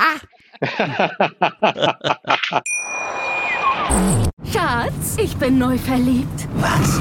Schatz, ich bin neu verliebt. Was?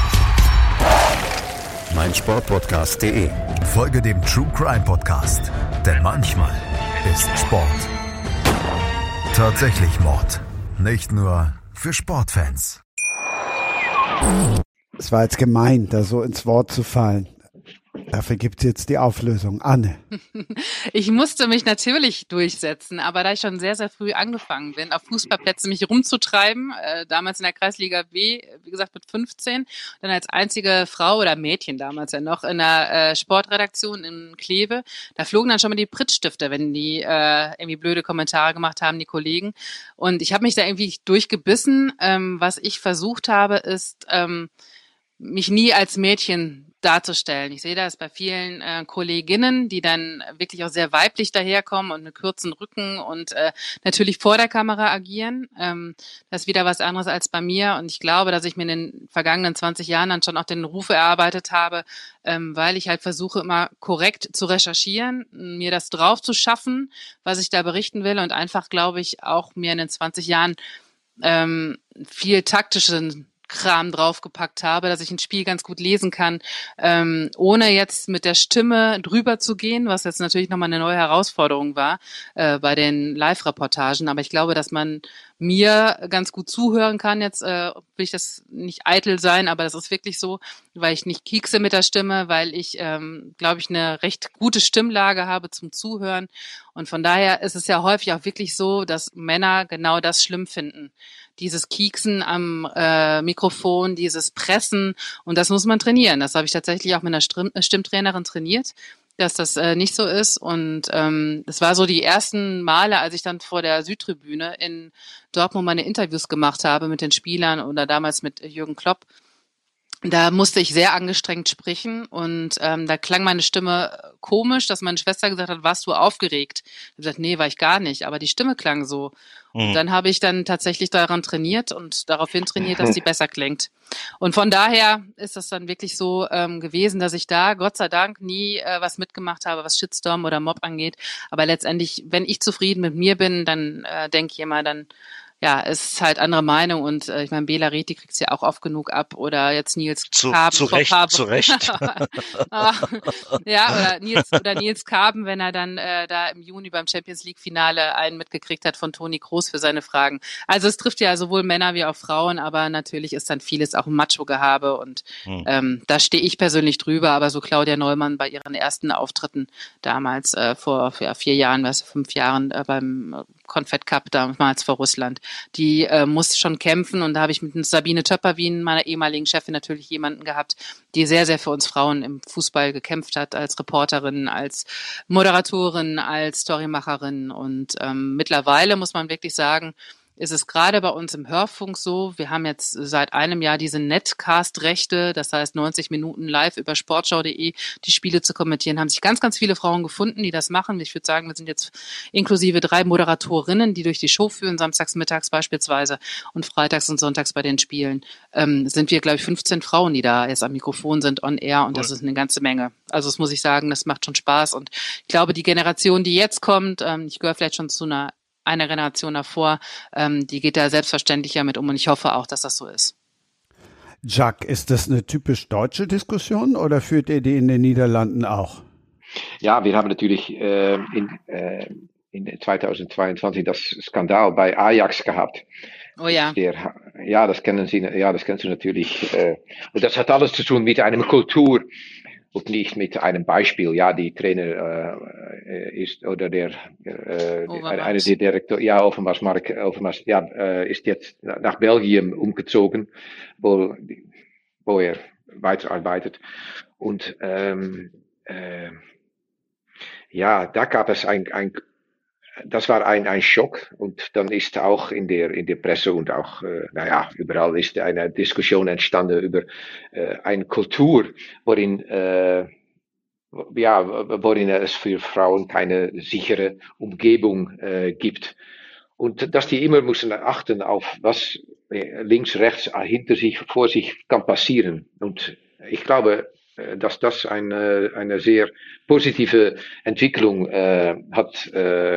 meinsportpodcast.de. Folge dem True Crime Podcast, denn manchmal ist Sport tatsächlich Mord. Nicht nur für Sportfans. Es war jetzt gemein, da so ins Wort zu fallen. Dafür gibt's jetzt die Auflösung. Anne. Ich musste mich natürlich durchsetzen, aber da ich schon sehr, sehr früh angefangen bin, auf Fußballplätzen mich rumzutreiben, äh, damals in der Kreisliga B, wie gesagt mit 15, dann als einzige Frau oder Mädchen damals ja noch in der äh, Sportredaktion in Kleve, da flogen dann schon mal die Pritzstifte, wenn die äh, irgendwie blöde Kommentare gemacht haben, die Kollegen. Und ich habe mich da irgendwie durchgebissen. Ähm, was ich versucht habe, ist, ähm, mich nie als Mädchen darzustellen. Ich sehe das bei vielen äh, Kolleginnen, die dann wirklich auch sehr weiblich daherkommen und mit kurzen Rücken und äh, natürlich vor der Kamera agieren. Ähm, das ist wieder was anderes als bei mir. Und ich glaube, dass ich mir in den vergangenen 20 Jahren dann schon auch den Ruf erarbeitet habe, ähm, weil ich halt versuche, immer korrekt zu recherchieren, mir das drauf zu schaffen, was ich da berichten will und einfach, glaube ich, auch mir in den 20 Jahren ähm, viel taktischen Kram draufgepackt habe, dass ich ein Spiel ganz gut lesen kann, ähm, ohne jetzt mit der Stimme drüber zu gehen, was jetzt natürlich nochmal eine neue Herausforderung war äh, bei den Live-Reportagen. Aber ich glaube, dass man mir ganz gut zuhören kann. Jetzt äh, will ich das nicht eitel sein, aber das ist wirklich so, weil ich nicht kiekse mit der Stimme, weil ich, ähm, glaube ich, eine recht gute Stimmlage habe zum Zuhören. Und von daher ist es ja häufig auch wirklich so, dass Männer genau das schlimm finden. Dieses Kieksen am äh, Mikrofon, dieses Pressen und das muss man trainieren. Das habe ich tatsächlich auch mit einer Stimmtrainerin trainiert dass das äh, nicht so ist. Und ähm, es war so die ersten Male, als ich dann vor der Südtribüne in Dortmund meine Interviews gemacht habe mit den Spielern oder damals mit Jürgen Klopp. Da musste ich sehr angestrengt sprechen und ähm, da klang meine Stimme komisch, dass meine Schwester gesagt hat, warst du aufgeregt? Ich habe gesagt, nee, war ich gar nicht, aber die Stimme klang so. Und mhm. dann habe ich dann tatsächlich daran trainiert und daraufhin trainiert, dass die besser klingt. Und von daher ist das dann wirklich so ähm, gewesen, dass ich da Gott sei Dank nie äh, was mitgemacht habe, was Shitstorm oder Mob angeht. Aber letztendlich, wenn ich zufrieden mit mir bin, dann äh, denke ich immer, dann ja, es ist halt andere Meinung und äh, ich meine, Bela Reti kriegt's ja auch oft genug ab oder jetzt Nils zu, Kaben. Zu Recht, zu Recht. ja, oder Nils, oder Nils Kaben, wenn er dann äh, da im Juni beim Champions League Finale einen mitgekriegt hat von Toni Kroos für seine Fragen. Also es trifft ja sowohl Männer wie auch Frauen, aber natürlich ist dann vieles auch Macho-Gehabe und hm. ähm, da stehe ich persönlich drüber, aber so Claudia Neumann bei ihren ersten Auftritten damals äh, vor ja, vier Jahren, was fünf Jahren äh, beim Confed Cup damals vor Russland. Die äh, muss schon kämpfen und da habe ich mit Sabine Töpperwien, meiner ehemaligen Chefin, natürlich jemanden gehabt, die sehr, sehr für uns Frauen im Fußball gekämpft hat, als Reporterin, als Moderatorin, als Storymacherin und ähm, mittlerweile muss man wirklich sagen, ist es gerade bei uns im Hörfunk so, wir haben jetzt seit einem Jahr diese Netcast-Rechte, das heißt 90 Minuten live über sportschau.de die Spiele zu kommentieren, haben sich ganz, ganz viele Frauen gefunden, die das machen. Ich würde sagen, wir sind jetzt inklusive drei Moderatorinnen, die durch die Show führen, samstags, mittags beispielsweise und freitags und sonntags bei den Spielen, ähm, sind wir, glaube ich, 15 Frauen, die da jetzt am Mikrofon sind, on air und cool. das ist eine ganze Menge. Also das muss ich sagen, das macht schon Spaß und ich glaube, die Generation, die jetzt kommt, ähm, ich gehöre vielleicht schon zu einer eine Generation davor, ähm, die geht da selbstverständlicher mit um und ich hoffe auch, dass das so ist. Jacques, ist das eine typisch deutsche Diskussion oder führt ihr die in den Niederlanden auch? Ja, wir haben natürlich äh, in, äh, in 2022 das Skandal bei Ajax gehabt. Oh ja. Der, ja, das kennen Sie, ja, das kennst du natürlich. Äh, und das hat alles zu tun mit einer Kultur, und nicht mit einem Beispiel, ja, die Trainer äh, ist oder der äh, eine der Direktor, ja, Overmars Mark Overmars, ja, äh, ist jetzt nach Belgien umgezogen, wo, wo er weiterarbeitet. Und ähm, äh, ja, da gab es ein, ein das war ein, ein Schock und dann ist auch in der, in der Presse und auch, äh, naja, überall ist eine Diskussion entstanden über äh, eine Kultur, worin, äh, ja, worin es für Frauen keine sichere Umgebung äh, gibt. Und dass die immer müssen achten auf, was äh, links, rechts, hinter sich, vor sich kann passieren. Und ich glaube, dass das eine, eine sehr positive Entwicklung äh, hat äh,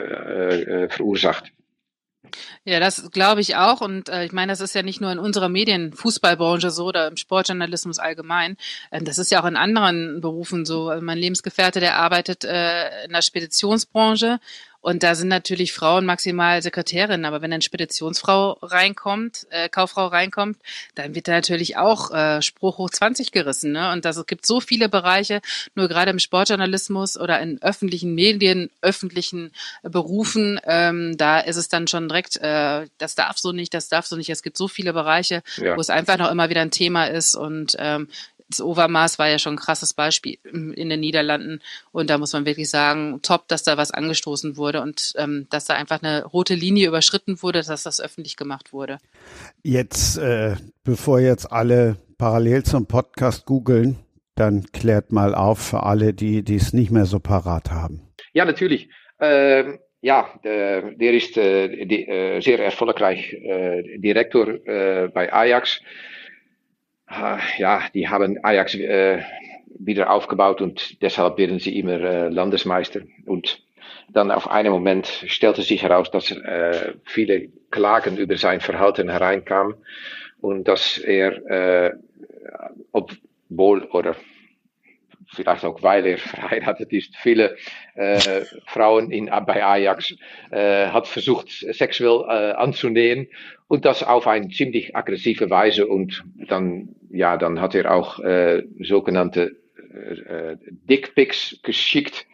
äh, verursacht. Ja, das glaube ich auch. Und äh, ich meine, das ist ja nicht nur in unserer Medienfußballbranche so oder im Sportjournalismus allgemein. Äh, das ist ja auch in anderen Berufen so. Mein Lebensgefährte, der arbeitet äh, in der Speditionsbranche und da sind natürlich Frauen maximal Sekretärinnen, aber wenn eine Speditionsfrau reinkommt, äh, Kauffrau reinkommt, dann wird da natürlich auch äh, Spruch hoch 20 gerissen. Ne? Und das, es gibt so viele Bereiche, nur gerade im Sportjournalismus oder in öffentlichen Medien, öffentlichen Berufen, ähm, da ist es dann schon direkt, äh, das darf so nicht, das darf so nicht. Es gibt so viele Bereiche, ja. wo es einfach noch immer wieder ein Thema ist und ähm, das Overmaß war ja schon ein krasses Beispiel in den Niederlanden. Und da muss man wirklich sagen, top, dass da was angestoßen wurde und ähm, dass da einfach eine rote Linie überschritten wurde, dass das öffentlich gemacht wurde. Jetzt, äh, bevor jetzt alle parallel zum Podcast googeln, dann klärt mal auf für alle, die es nicht mehr so parat haben. Ja, natürlich. Ähm, ja, der, der ist äh, die, äh, sehr erfolgreich äh, Direktor äh, bei Ajax. Ja, die haben Ajax äh, wieder aufgebaut und deshalb werden sie immer äh, Landesmeister. Und dann auf einen Moment stellte sich heraus, dass äh, viele Klagen über sein Verhalten hereinkamen. und dass er, äh, obwohl oder vielleicht auch weil er verheiratet ist, viele äh, Frauen in, bei Ajax äh, hat versucht, sexuell äh, anzunähen und das auf eine ziemlich aggressive Weise und dann, ja, dann hat er auch äh, sogenannte äh, Dickpics geschickt.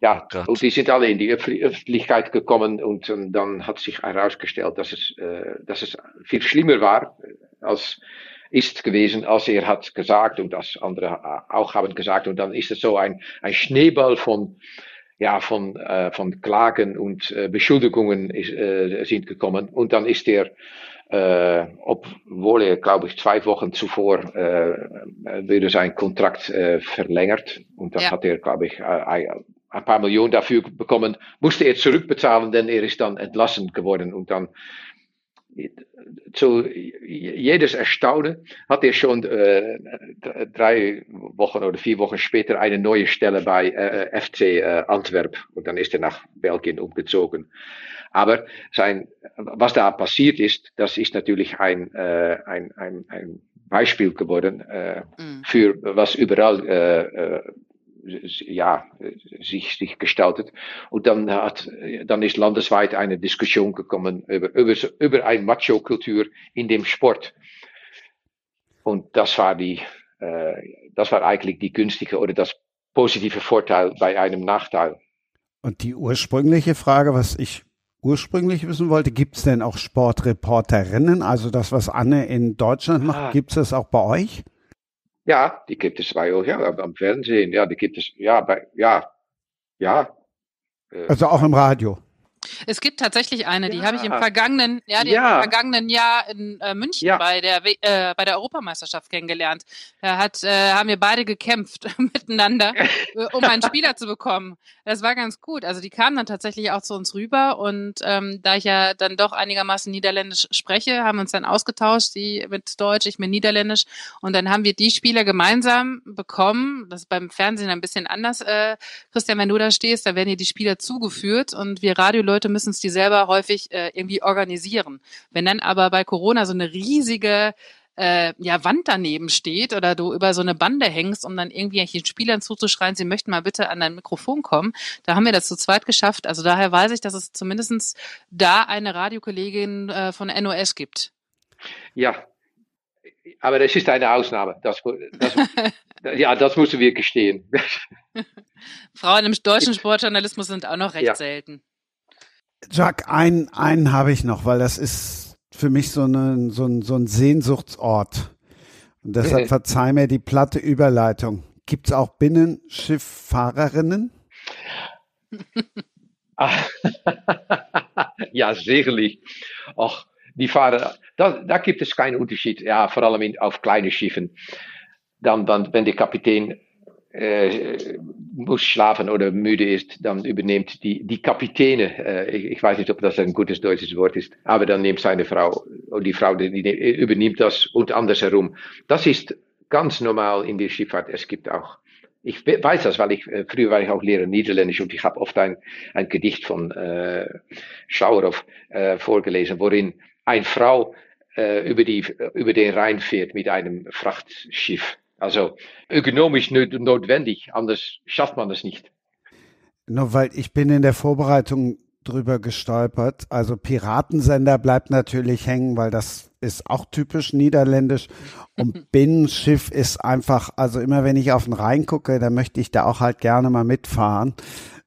Ja, Gott. und die sind alle in die Öffentlichkeit gekommen und, und dann hat sich herausgestellt, dass es, äh, dass es viel schlimmer war als ist gewesen, als er hat gesagt und das andere auch haben gesagt. Und dann ist es so ein, ein Schneeball von, ja, von, äh, von Klagen und äh, Beschuldigungen ist, äh, sind gekommen. Und dann ist er, äh, obwohl er, glaube ich, zwei Wochen zuvor äh, würde sein Kontrakt äh, verlängert. Und dann ja. hat er, glaube ich, äh, ein paar Millionen dafür bekommen, musste er zurückbezahlen, denn er ist dann entlassen geworden. Und dann zu jedes Erstaunen hat er schon äh, drei Wochen oder vier Wochen später eine neue Stelle bei äh, FC äh, Antwerp und dann ist er nach Belgien umgezogen. Aber sein, was da passiert ist, das ist natürlich ein, äh, ein, ein, ein Beispiel geworden äh, mm. für was überall äh, äh ja, sich, sich gestaltet. Und dann hat, dann ist landesweit eine Diskussion gekommen über, über, über eine Macho-Kultur in dem Sport. Und das war die, äh, das war eigentlich die günstige oder das positive Vorteil bei einem Nachteil. Und die ursprüngliche Frage, was ich ursprünglich wissen wollte, gibt es denn auch Sportreporterinnen? Also das, was Anne in Deutschland macht, ah. gibt es das auch bei euch? Ja, die gibt es bei euch, ja, am Fernsehen, ja, die gibt es, ja, bei, ja, ja. Äh, also auch im Radio. Es gibt tatsächlich eine, die ja. habe ich im vergangenen, ja, die ja. im vergangenen Jahr in äh, München ja. bei der äh, bei der Europameisterschaft kennengelernt. Da hat äh, haben wir beide gekämpft miteinander, äh, um einen Spieler zu bekommen. Das war ganz gut. Also die kamen dann tatsächlich auch zu uns rüber und ähm, da ich ja dann doch einigermaßen Niederländisch spreche, haben wir uns dann ausgetauscht, die mit Deutsch, ich mit Niederländisch und dann haben wir die Spieler gemeinsam bekommen. Das ist beim Fernsehen ein bisschen anders, äh, Christian, wenn du da stehst, da werden dir die Spieler zugeführt und wir Radioleute Leute müssen es die selber häufig äh, irgendwie organisieren. Wenn dann aber bei Corona so eine riesige äh, ja, Wand daneben steht oder du über so eine Bande hängst, um dann irgendwie den Spielern zuzuschreien, sie möchten mal bitte an dein Mikrofon kommen. Da haben wir das zu zweit geschafft. Also daher weiß ich, dass es zumindestens da eine Radiokollegin äh, von NOS gibt. Ja, aber das ist eine Ausnahme. Das, das, ja, das müssen wir gestehen. Frauen im deutschen Sportjournalismus sind auch noch recht ja. selten. Jack, einen, einen habe ich noch, weil das ist für mich so, eine, so, ein, so ein Sehnsuchtsort. Und deshalb verzeih mir die platte Überleitung. Gibt es auch Binnenschifffahrerinnen? ja, sicherlich. Ach, die fahren, da, da gibt es keinen Unterschied. Ja, vor allem in, auf kleine Schiffen. Dann, dann, wenn der Kapitän äh, muss schlafen oder müde ist, dann übernimmt die, die Kapitäne, äh, ich, ich, weiß nicht, ob das ein gutes deutsches Wort ist, aber dann nimmt seine Frau, die Frau die, die übernimmt das und andersherum. Das ist ganz normal in der Schifffahrt. Es gibt auch, ich weiß das, weil ich, äh, früher war ich auch Lehrer Niederländisch und ich habe oft ein, ein Gedicht von äh, Schauerhoff äh, vorgelesen, worin eine Frau äh, über, die, über den Rhein fährt mit einem Frachtschiff. Also ökonomisch notwendig, anders schafft man es nicht. Nur weil ich bin in der Vorbereitung drüber gestolpert. Also Piratensender bleibt natürlich hängen, weil das ist auch typisch niederländisch. Und Binnenschiff ist einfach, also immer wenn ich auf den Rhein gucke, dann möchte ich da auch halt gerne mal mitfahren.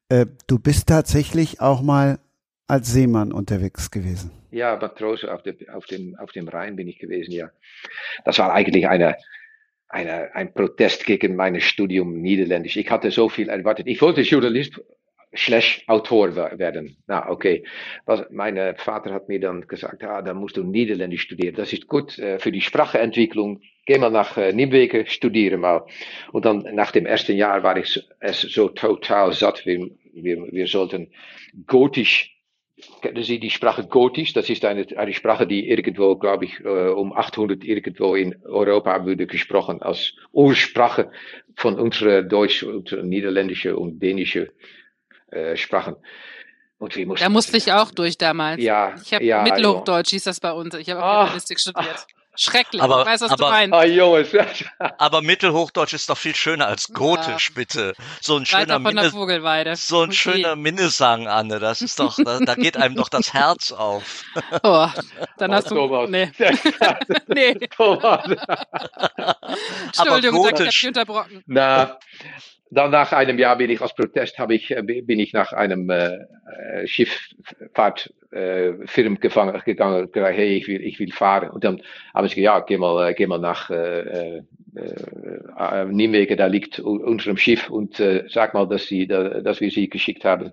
Äh, du bist tatsächlich auch mal als Seemann unterwegs gewesen. Ja, Matrose auf, de, auf, dem, auf dem Rhein bin ich gewesen, ja. Das war eigentlich eine, eine, ein Protest gegen mein Studium Niederländisch. Ich hatte so viel erwartet. Ich wollte Journalist slash Autor werden. Na, okay. Was, mein Vater hat mir dann gesagt, ah, dann musst du Niederländisch studieren. Das ist gut äh, für die Spracheentwicklung. Geh mal nach äh, Nimwegen, studiere mal. Und dann nach dem ersten Jahr war ich es so total satt. Wir, wir, wir sollten Gotisch kennen Sie die Sprache Gotisch? Das ist eine, eine Sprache, die irgendwo, glaube ich, äh, um 800 irgendwo in Europa wurde gesprochen als Ursprache von unserer Deutsch- und Niederländische und Dänische äh, Sprachen. Und wir mussten, da musste ich auch durch damals. Ja, ich habe ja, Mittelhochdeutsch, hieß das bei uns. Ich habe auch Germanistik studiert. Schrecklich, aber, ich weiß, was aber, du meinst. Ah, Jungs. aber Mittelhochdeutsch ist doch viel schöner als Gotisch, bitte. So ein schöner Weiter von der Minne, Vogelweide. so ein Okay. schöner Minnesang, Anne, das ist doch, da, da geht einem doch das Herz auf. Oh, dann Oh, hast du. Thomas. Nee, nee. Thomas. Entschuldigung, da Gotisch- hab ich unterbrochen. Na, dann nach einem Jahr bin ich als Protest habe ich, äh, bin ich nach einem äh, äh, Schifffahrtfirm äh, Firm gefangen, gegangen und gesagt, hey, ich will, ich will fahren. Und dann habe ich gesagt, ja, geh mal, äh, geh mal nach äh, äh, äh, Nimwegen, da liegt unserem Schiff und äh, sag mal, dass, sie, da, dass wir sie geschickt haben.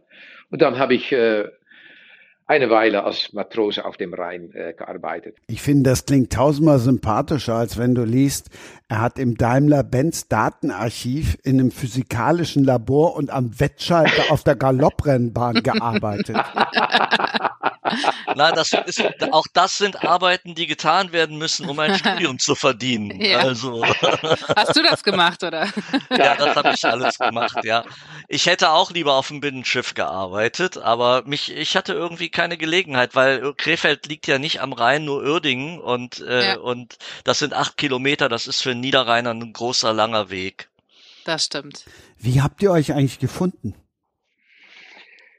Und dann habe ich äh, eine Weile als Matrose auf dem Rhein äh, gearbeitet. Ich finde, das klingt tausendmal sympathischer, als wenn du liest, er hat im Daimler-Benz Datenarchiv in einem physikalischen Labor und am Wettschalter auf der Galopprennbahn gearbeitet. Na, das ist, auch das sind Arbeiten, die getan werden müssen, um ein Studium zu verdienen. Ja. Also, Hast du das gemacht, oder? ja, das habe ich alles gemacht, ja. Ich hätte auch lieber auf dem Binnenschiff gearbeitet, aber mich, ich hatte irgendwie keine Gelegenheit, weil Krefeld liegt ja nicht am Rhein, nur Uerdingen und, äh, Ja. und das sind acht Kilometer, das ist für einen Niederrheiner ein großer, langer Weg. Das stimmt. Wie habt ihr euch eigentlich gefunden?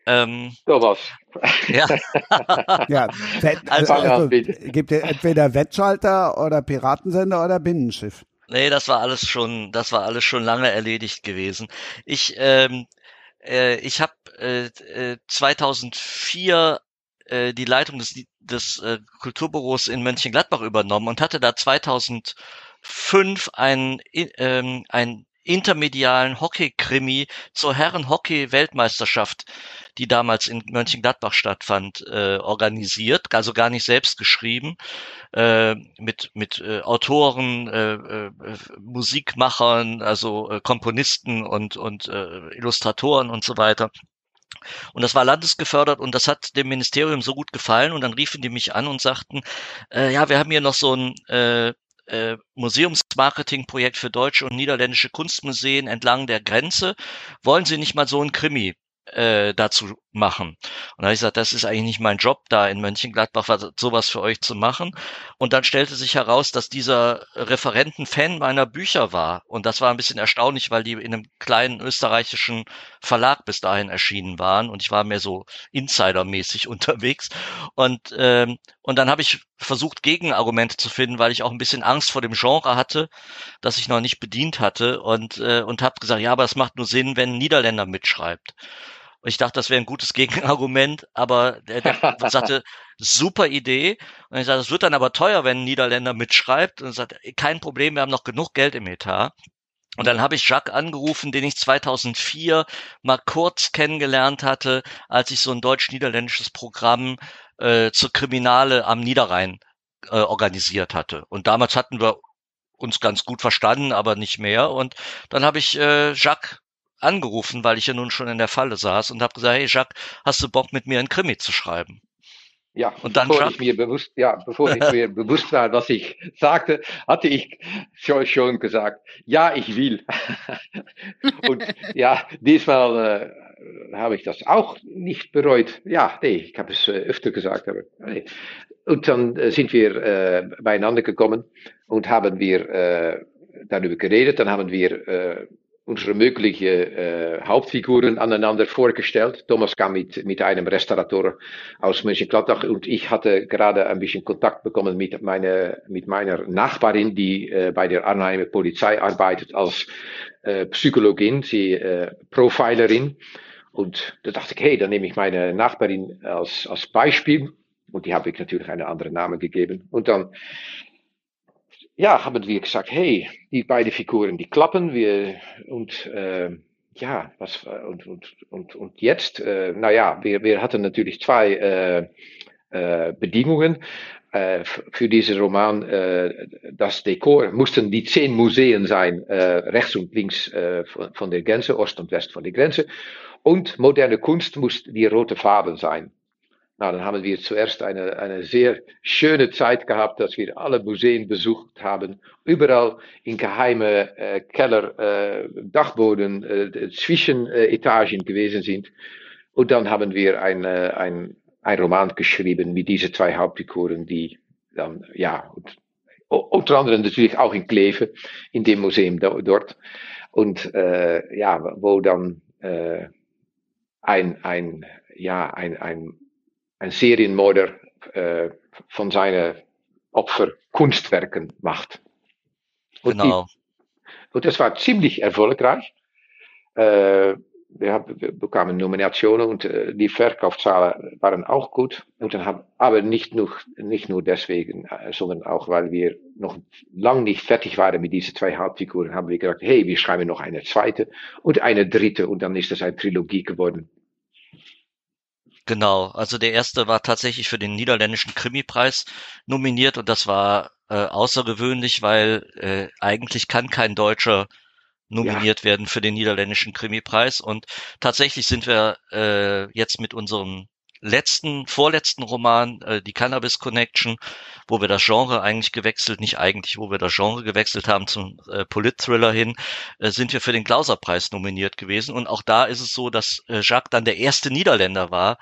Ähm, Thomas. ja, Ja, Wett, Also- also, gibt ihr entweder Wettschalter oder Piratensender oder Binnenschiff? Nee, das war alles schon, das war alles schon lange erledigt gewesen. Ich, ähm, äh, ich habe äh, äh, 2004 äh, die Leitung des, des äh, Kulturbüros in Mönchengladbach übernommen und hatte da 2005 einen, ähm, einen intermedialen Hockey-Krimi zur Herren-Hockey-Weltmeisterschaft, die damals in Mönchengladbach stattfand, äh, organisiert, also gar nicht selbst geschrieben äh, mit mit äh, Autoren, äh, äh, Musikmachern, also äh, Komponisten und und Illustratoren und so weiter. Und das war landesgefördert und das hat dem Ministerium so gut gefallen und dann riefen die mich an und sagten, äh, ja, wir haben hier noch so ein äh, äh, Museumsmarketingprojekt für deutsche und niederländische Kunstmuseen entlang der Grenze. Wollen Sie nicht mal so ein Krimi äh, dazu machen? Und da habe ich gesagt, das ist eigentlich nicht mein Job, da in Mönchengladbach was, sowas für euch zu machen. Und dann stellte sich heraus, dass dieser Referenten Fan meiner Bücher war. Und das war ein bisschen erstaunlich, weil die in einem kleinen österreichischen Verlag bis dahin erschienen waren. Und ich war mehr so Insidermäßig unterwegs. Und, ähm, und dann habe ich versucht, Gegenargumente zu finden, weil ich auch ein bisschen Angst vor dem Genre hatte, das ich noch nicht bedient hatte. Und, äh, und habe gesagt, ja, aber es macht nur Sinn, wenn ein Niederländer mitschreibt. Und ich dachte, das wäre ein gutes Gegenargument, aber der, der sagte, super Idee. Und ich sagte, das wird dann aber teuer, wenn ein Niederländer mitschreibt. Und er sagte, kein Problem, wir haben noch genug Geld im Etat. Und dann habe ich Jacques angerufen, den ich 2004 mal kurz kennengelernt hatte, als ich so ein deutsch-niederländisches Programm äh, zur Kriminale am Niederrhein äh, organisiert hatte. Und damals hatten wir uns ganz gut verstanden, aber nicht mehr. Und dann habe ich äh, Jacques angerufen, weil ich ja nun schon in der Falle saß und habe gesagt, hey Jacques, hast du Bock mit mir ein Krimi zu schreiben? Ja, Und dann bevor Jacques? ich mir bewusst, ja, bevor ich mir bewusst war, was ich sagte, hatte ich schon, schon gesagt, ja, ich will. Und ja, diesmal äh, habe ich das auch nicht bereut. Ja, nee, ich habe es äh, öfter gesagt, aber nee. Und dann äh, sind wir äh, beieinander gekommen und haben wir äh, darüber geredet. Dann haben wir äh, unsere möglichen äh, Hauptfiguren aneinander vorgestellt. Thomas kam mit, mit einem Restaurator aus Mönchengladbach und ich hatte gerade ein bisschen Kontakt bekommen mit, meine, mit meiner Nachbarin, die äh, bei der Arnheimer Polizei arbeitet als äh, Psychologin, sie äh, Profilerin. Und da dachte ich, hey, dann nehme ich meine Nachbarin als, als Beispiel. Und die habe ich natürlich einen anderen Namen gegeben. Und dann ja, haben wir gesagt, hey, die beiden Figuren, die klappen wir und äh, ja, was und und und und jetzt, äh, naja, wir wir hatten natürlich zwei äh, äh, Bedingungen äh, für diesen Roman. Äh, das Dekor mussten die zehn Museen sein, äh, rechts und links äh, von, von der Grenze, Ost und West von der Grenze. Und moderne Kunst muss die rote Farben sein. Nou, dann haben wir zuerst eine, eine sehr schöne Zeit gehabt, dass wir alle Museen besucht haben, überall in geheime äh, Keller, äh, Dachboden, äh, Zwischenetagen gewesen sind. Und dann haben wir ein, äh, ein, ein Roman geschrieben mit diesen zwei Hauptfiguren, die dann, ja, und unter anderem natürlich auch in Kleve, in dem Museum dort. Und äh, ja, wo dann äh, ein, ein, ja, ein, ein, ein Serienmörder äh, von seinen Opfer Kunstwerken macht. Und genau. Die, und das war ziemlich erfolgreich. Äh, wir, haben, wir bekamen Nominationen und äh, die Verkaufszahlen waren auch gut. Und dann haben, aber nicht nur, nicht nur deswegen, sondern auch, weil wir noch lang nicht fertig waren mit diesen zwei Hauptfiguren, haben wir gesagt, hey, wir schreiben noch eine zweite und eine dritte und dann ist das eine Trilogie geworden. Genau, also der erste war tatsächlich für den niederländischen Krimipreis nominiert und das war äh, außergewöhnlich, weil äh, eigentlich kann kein Deutscher nominiert ja. werden für den niederländischen Krimipreis. Und tatsächlich sind wir äh, jetzt mit unserem letzten, vorletzten Roman, äh, die Cannabis Connection, wo wir das Genre eigentlich gewechselt, nicht eigentlich, wo wir das Genre gewechselt haben zum äh, Polit-Thriller hin, äh, sind wir für den Klauser-Preis nominiert gewesen. Und auch da ist es so, dass äh, Jacques dann der erste Niederländer war,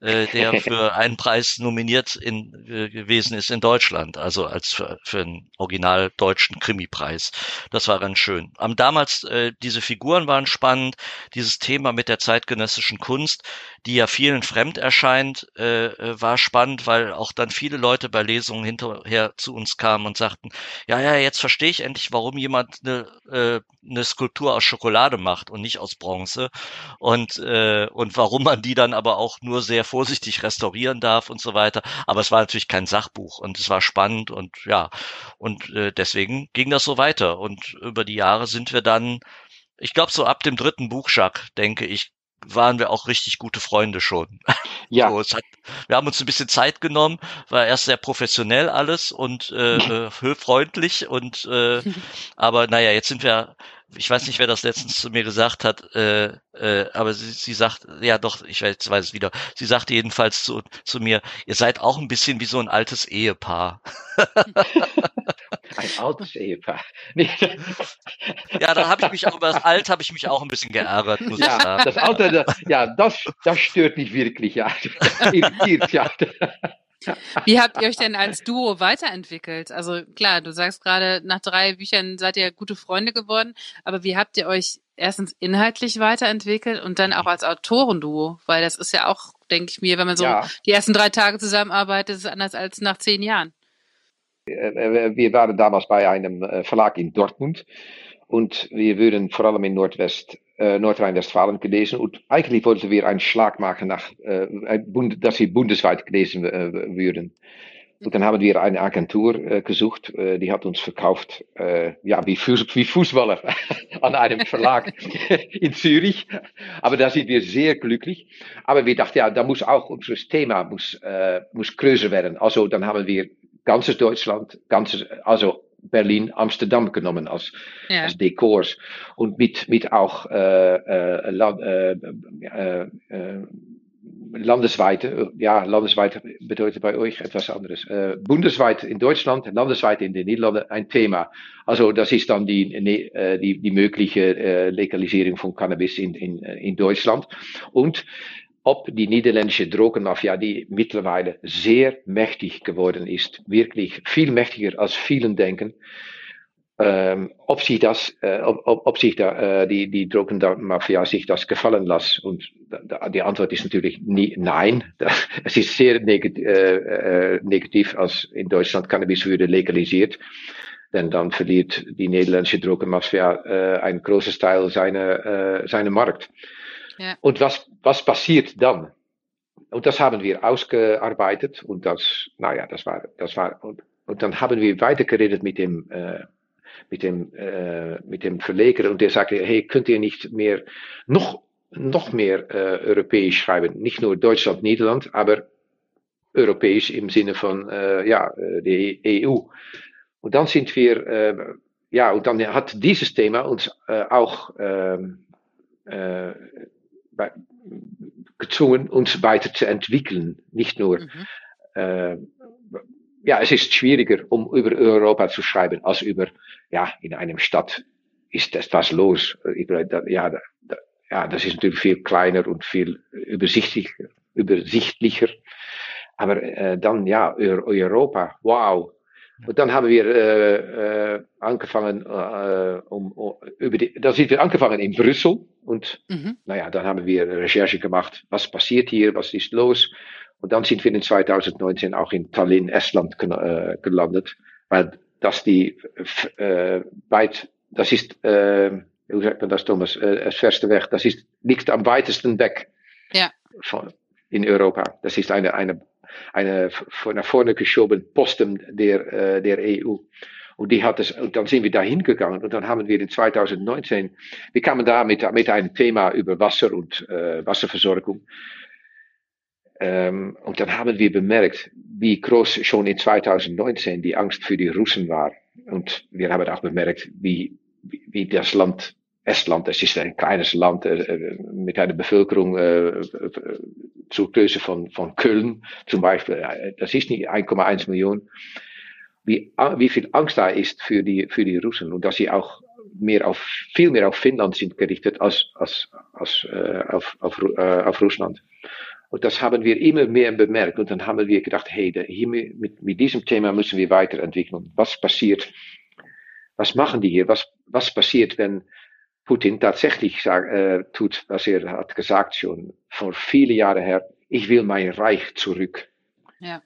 äh, der für einen Preis nominiert in, äh, gewesen ist in Deutschland, also als für, für einen original deutschen Krimi-Preis. Das war ganz schön. Am damals äh, diese Figuren waren spannend, dieses Thema mit der zeitgenössischen Kunst, die ja vielen fremd erscheint, äh, äh, war spannend, weil auch dann viele Leute bei Lesungen hinterher zu uns kamen und sagten, ja, ja, jetzt verstehe ich endlich, warum jemand eine, äh, eine Skulptur aus Schokolade macht und nicht aus Bronze und, äh, und warum man die dann aber auch nur sehr vorsichtig restaurieren darf und so weiter. Aber es war natürlich kein Sachbuch und es war spannend und ja, und äh, deswegen ging das so weiter. Und über die Jahre sind wir dann, ich glaube, so ab dem dritten Buch, Jacques, denke ich, waren wir auch richtig gute Freunde schon. Ja. So, hat, wir haben uns ein bisschen Zeit genommen, war erst sehr professionell alles und äh, freundlich und äh, aber naja, jetzt sind wir ich weiß nicht, wer das letztens zu mir gesagt hat, äh, äh, aber sie, sie sagt, ja doch, ich weiß, weiß es wieder, sie sagte jedenfalls zu, zu mir, ihr seid auch ein bisschen wie so ein altes Ehepaar. ein altes Ehepaar. ja, da habe ich mich auch über das Alt habe ich mich auch ein bisschen geärgert, muss ja, ich sagen. Das Alter, ja, das, das stört mich wirklich, ja. Irritiert, ja. Wie habt ihr euch denn als Duo weiterentwickelt? Also klar, du sagst gerade, nach drei Büchern seid ihr gute Freunde geworden, aber wie habt ihr euch erstens inhaltlich weiterentwickelt und dann auch als Autorenduo? Weil das ist ja auch, denke ich mir, wenn man so ja. die ersten drei Tage zusammenarbeitet, ist es anders als nach zehn Jahren. Äh, äh, wir waren damals bei einem äh, Verlag in Dortmund und wir würden vor allem in Nordwest äh, Nordrhein-Westfalen gelesen. Und eigentlich wollten wir einen Schlag machen, nach, dass sie bundesweit gelesen würden. Und dann haben wir eine Agentur äh, gesucht, die hat uns verkauft, äh, ja, wie, wie Fußballer an einem Verlag in Zürich. Aber da sind wir sehr glücklich. Aber wir dachten, ja, da muss auch unser Thema muss, äh, muss größer werden. Also dann haben wir ganzes Deutschland, ganzes, also Berlin, Amsterdam genommen als, ja. als Dekors und mit, mit auch äh, äh, land, äh, äh, äh, landesweite, ja, landesweit bedeutet bei euch etwas anderes. Äh, bundesweit in Deutschland, landesweit in den Niederlanden ein Thema. Also das ist dann die, die, die mögliche äh, Legalisierung von Cannabis in, in, in Deutschland. Und ob die niederländische Drogenmafia, die mittlerweile sehr mächtig geworden ist, wirklich viel mächtiger als vielen denken, ähm, ob sich das, äh, ob, ob sich da, äh, die, die Drogenmafia sich das gefallen lässt. Und die Antwort ist natürlich nie, nein. Sehr negativ, äh, äh, negativ, als in Deutschland Cannabis würde legalisiert. Denn dann verliert die niederländische Drogenmafia äh, ein großes äh, seiner Markt. Ja. Und was, was passiert dann? Und das haben wir ausgearbeitet und das, naja, das war, das war, und, und dann haben wir weitergeredet mit dem, äh, mit dem, äh, mit dem Verleger und der sagte, hey, könnt ihr nicht mehr, noch, noch mehr äh, europäisch schreiben? Nicht nur Deutschland, Niederland, aber europäisch im Sinne von, äh, ja, äh, die EU. Und dann sind wir, äh, ja, und dann hat dieses Thema uns äh, auch, ähm, äh, gezwungen, uns weiterzuentwickeln. Nicht nur, mhm. äh, ja, es ist schwieriger, um über Europa zu schreiben, als über, ja, in einem Stadt ist etwas los. Ja, ja, das ist natürlich viel kleiner und viel übersichtlicher. übersichtlicher. Aber äh, dann, ja, Europa, wow. Und dann haben wir äh, äh, angefangen, äh, um, um, über die, dann sind wir angefangen in Brüssel und mhm. naja, dann haben wir Recherche gemacht, was passiert hier, was ist los. Und dann sind wir in 2019 auch in Tallinn, Estland äh, gelandet, weil das die äh, weit, das ist, äh, hoe sagt man das, Thomas, äh, das verste Weg, das ist, liegt am weitesten weg ja. von, in Europa. Das ist eine, eine eine nach vorne geschoben Posten der, äh, der EU. Und die hat es, und dann sind wir da hingegangen und dann haben wir in 2019, wir kamen da mit, mit einem Thema über Wasser und äh, Wasserversorgung. Ähm, und dann haben wir bemerkt, wie groß schon in 2019 die Angst für die Russen war. Und wir haben auch bemerkt, wie, wie, wie das Land Estland, es ist ein kleines Land äh, mit einer Bevölkerung äh, zur Größe von, von Köln zum Beispiel. Das ist nicht 1,1 Millionen. Wie, wie viel Angst da ist für die, für die Russen und dass sie auch mehr auf, viel mehr auf Finnland sind gerichtet als, als, als äh, auf, auf, äh, auf Russland. Und das haben wir immer mehr bemerkt. Und dann haben wir gedacht, hey, hier mit, mit diesem Thema müssen wir weiterentwickeln. Was passiert? Was machen die hier? Was, was passiert, wenn Putin tatsächlich sag, äh, tut, was er hat gesagt schon vor viele Jahre her, ich will mein Reich zurück. Ja.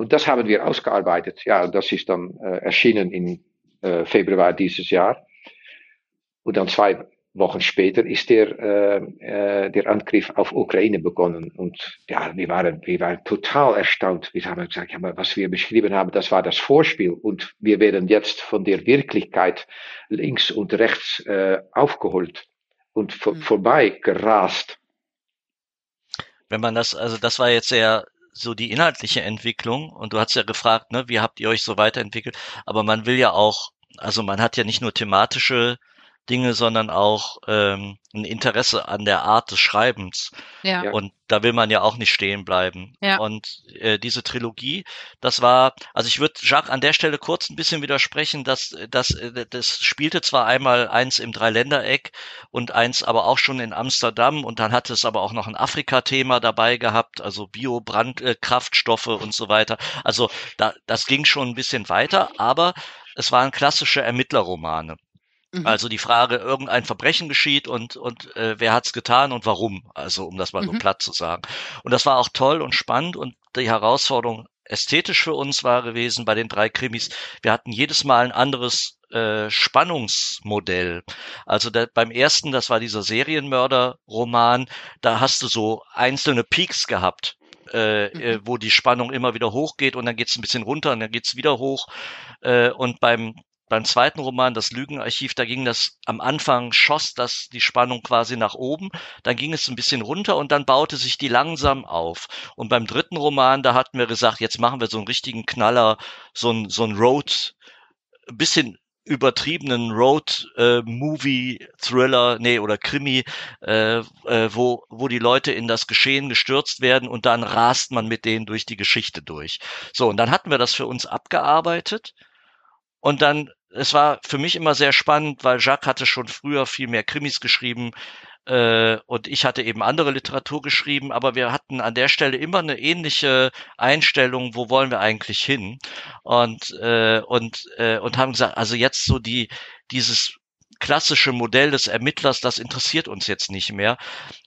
Und das haben wir ausgearbeitet. Ja, das ist dann äh, erschienen im äh, Februar dieses Jahr. Und dann zwei Wochen später ist der, äh, äh, der Angriff auf Ukraine begonnen. Und ja, wir waren, wir waren total erstaunt. Wir haben gesagt, ja, aber was wir beschrieben haben, das war das Vorspiel. Und wir werden jetzt von der Wirklichkeit links und rechts äh, aufgeholt und vor, mhm. vorbei gerast. Wenn man das, also das war jetzt sehr so die inhaltliche Entwicklung und du hast ja gefragt, ne, wie habt ihr euch so weiterentwickelt? Aber man will ja auch, also man hat ja nicht nur thematische Dinge, sondern auch ähm, ein Interesse an der Art des Schreibens. Ja. Und da will man ja auch nicht stehen bleiben. Ja. Und äh, diese Trilogie, das war, also ich würde Jacques an der Stelle kurz ein bisschen widersprechen, dass das, das spielte zwar einmal eins im Dreiländereck und eins aber auch schon in Amsterdam und dann hatte es aber auch noch ein Afrika-Thema dabei gehabt, also Biobrandkraftstoffe äh, und so weiter. Also da, das ging schon ein bisschen weiter, aber es waren klassische Ermittlerromane. Mhm. Also die Frage, irgendein Verbrechen geschieht und, und äh, wer hat's getan und warum, also um das mal mhm. so platt zu sagen. Und das war auch toll und spannend und die Herausforderung ästhetisch für uns war gewesen bei den drei Krimis, wir hatten jedes Mal ein anderes äh, Spannungsmodell. Also der, beim ersten, das war dieser Serienmörder-Roman, da hast du so einzelne Peaks gehabt. Äh, äh mhm. wo die Spannung immer wieder hochgeht und dann geht's ein bisschen runter und dann geht's wieder hoch. Äh, und beim beim zweiten Roman, das Lügenarchiv, da ging das am Anfang schoss das die Spannung quasi nach oben, dann ging es ein bisschen runter und dann baute sich die langsam auf. Und beim dritten Roman, da hatten wir gesagt, jetzt machen wir so einen richtigen Knaller, so ein so ein Road, ein bisschen übertriebenen Road-Movie-Thriller, äh, nee, oder Krimi, äh, äh, wo, wo die Leute in das Geschehen gestürzt werden und dann rast man mit denen durch die Geschichte durch. So, und dann hatten wir das für uns abgearbeitet und dann es war für mich immer sehr spannend, weil Jacques hatte schon früher viel mehr Krimis geschrieben äh, und ich hatte eben andere Literatur geschrieben, aber wir hatten an der Stelle immer eine ähnliche Einstellung, wo wollen wir eigentlich hin? Und äh, und äh, und haben gesagt, also jetzt so die dieses klassische Modell des Ermittlers, das interessiert uns jetzt nicht mehr.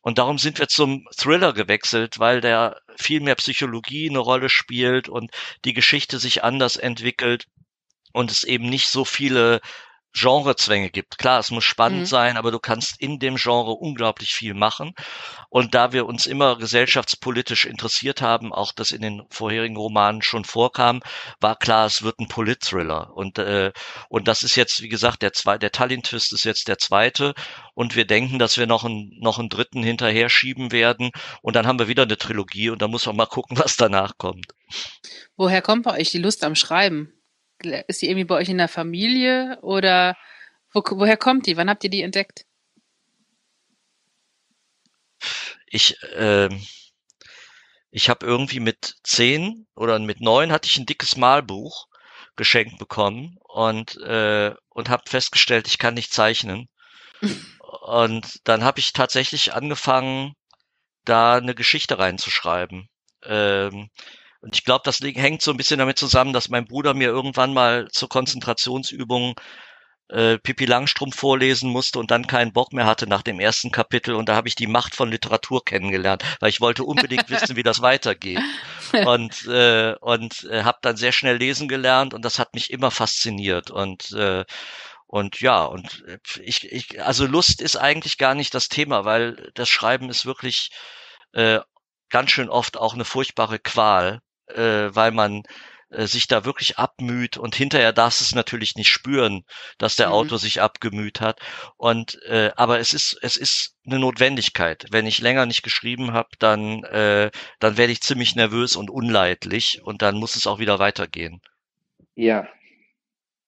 Und darum sind wir zum Thriller gewechselt, weil der viel mehr Psychologie eine Rolle spielt und die Geschichte sich anders entwickelt und es eben nicht so viele Genrezwänge gibt. Klar, es muss spannend mhm. sein, aber du kannst in dem Genre unglaublich viel machen. Und da wir uns immer gesellschaftspolitisch interessiert haben, auch das in den vorherigen Romanen schon vorkam, war klar, es wird ein Polit-Thriller. Und, äh, und das ist jetzt, wie gesagt, der zweite, der Tallinn-Twist ist jetzt der zweite. Und wir denken, dass wir noch einen, noch einen dritten hinterher schieben werden. Und dann haben wir wieder eine Trilogie und da muss man mal gucken, was danach kommt. Woher kommt bei euch die Lust am Schreiben? Ist die irgendwie bei euch in der Familie oder wo, woher kommt die? Wann habt ihr die entdeckt? Ich, äh, ich habe irgendwie mit zehn oder mit neun hatte ich ein dickes Malbuch geschenkt bekommen und äh, und habe festgestellt, ich kann nicht zeichnen. und dann habe ich tatsächlich angefangen, da eine Geschichte reinzuschreiben. Ähm, Und ich glaube, das hängt so ein bisschen damit zusammen, dass mein Bruder mir irgendwann mal zur Konzentrationsübung äh, Pippi Langstrumpf vorlesen musste und dann keinen Bock mehr hatte nach dem ersten Kapitel. Und da habe ich die Macht von Literatur kennengelernt, weil ich wollte unbedingt wissen, wie das weitergeht. Und, äh, und äh, habe dann sehr schnell lesen gelernt und das hat mich immer fasziniert. Und äh, und ja, und äh, ich, ich, also Lust ist eigentlich gar nicht das Thema, weil das Schreiben ist wirklich äh, ganz schön oft auch eine furchtbare Qual, äh, weil man äh, sich da wirklich abmüht und hinterher darfst es natürlich nicht spüren, dass der mhm. Autor sich abgemüht hat. Und äh, aber es ist es ist eine Notwendigkeit. Wenn ich länger nicht geschrieben habe, dann äh, dann werde ich ziemlich nervös und unleidlich und dann muss es auch wieder weitergehen. Ja,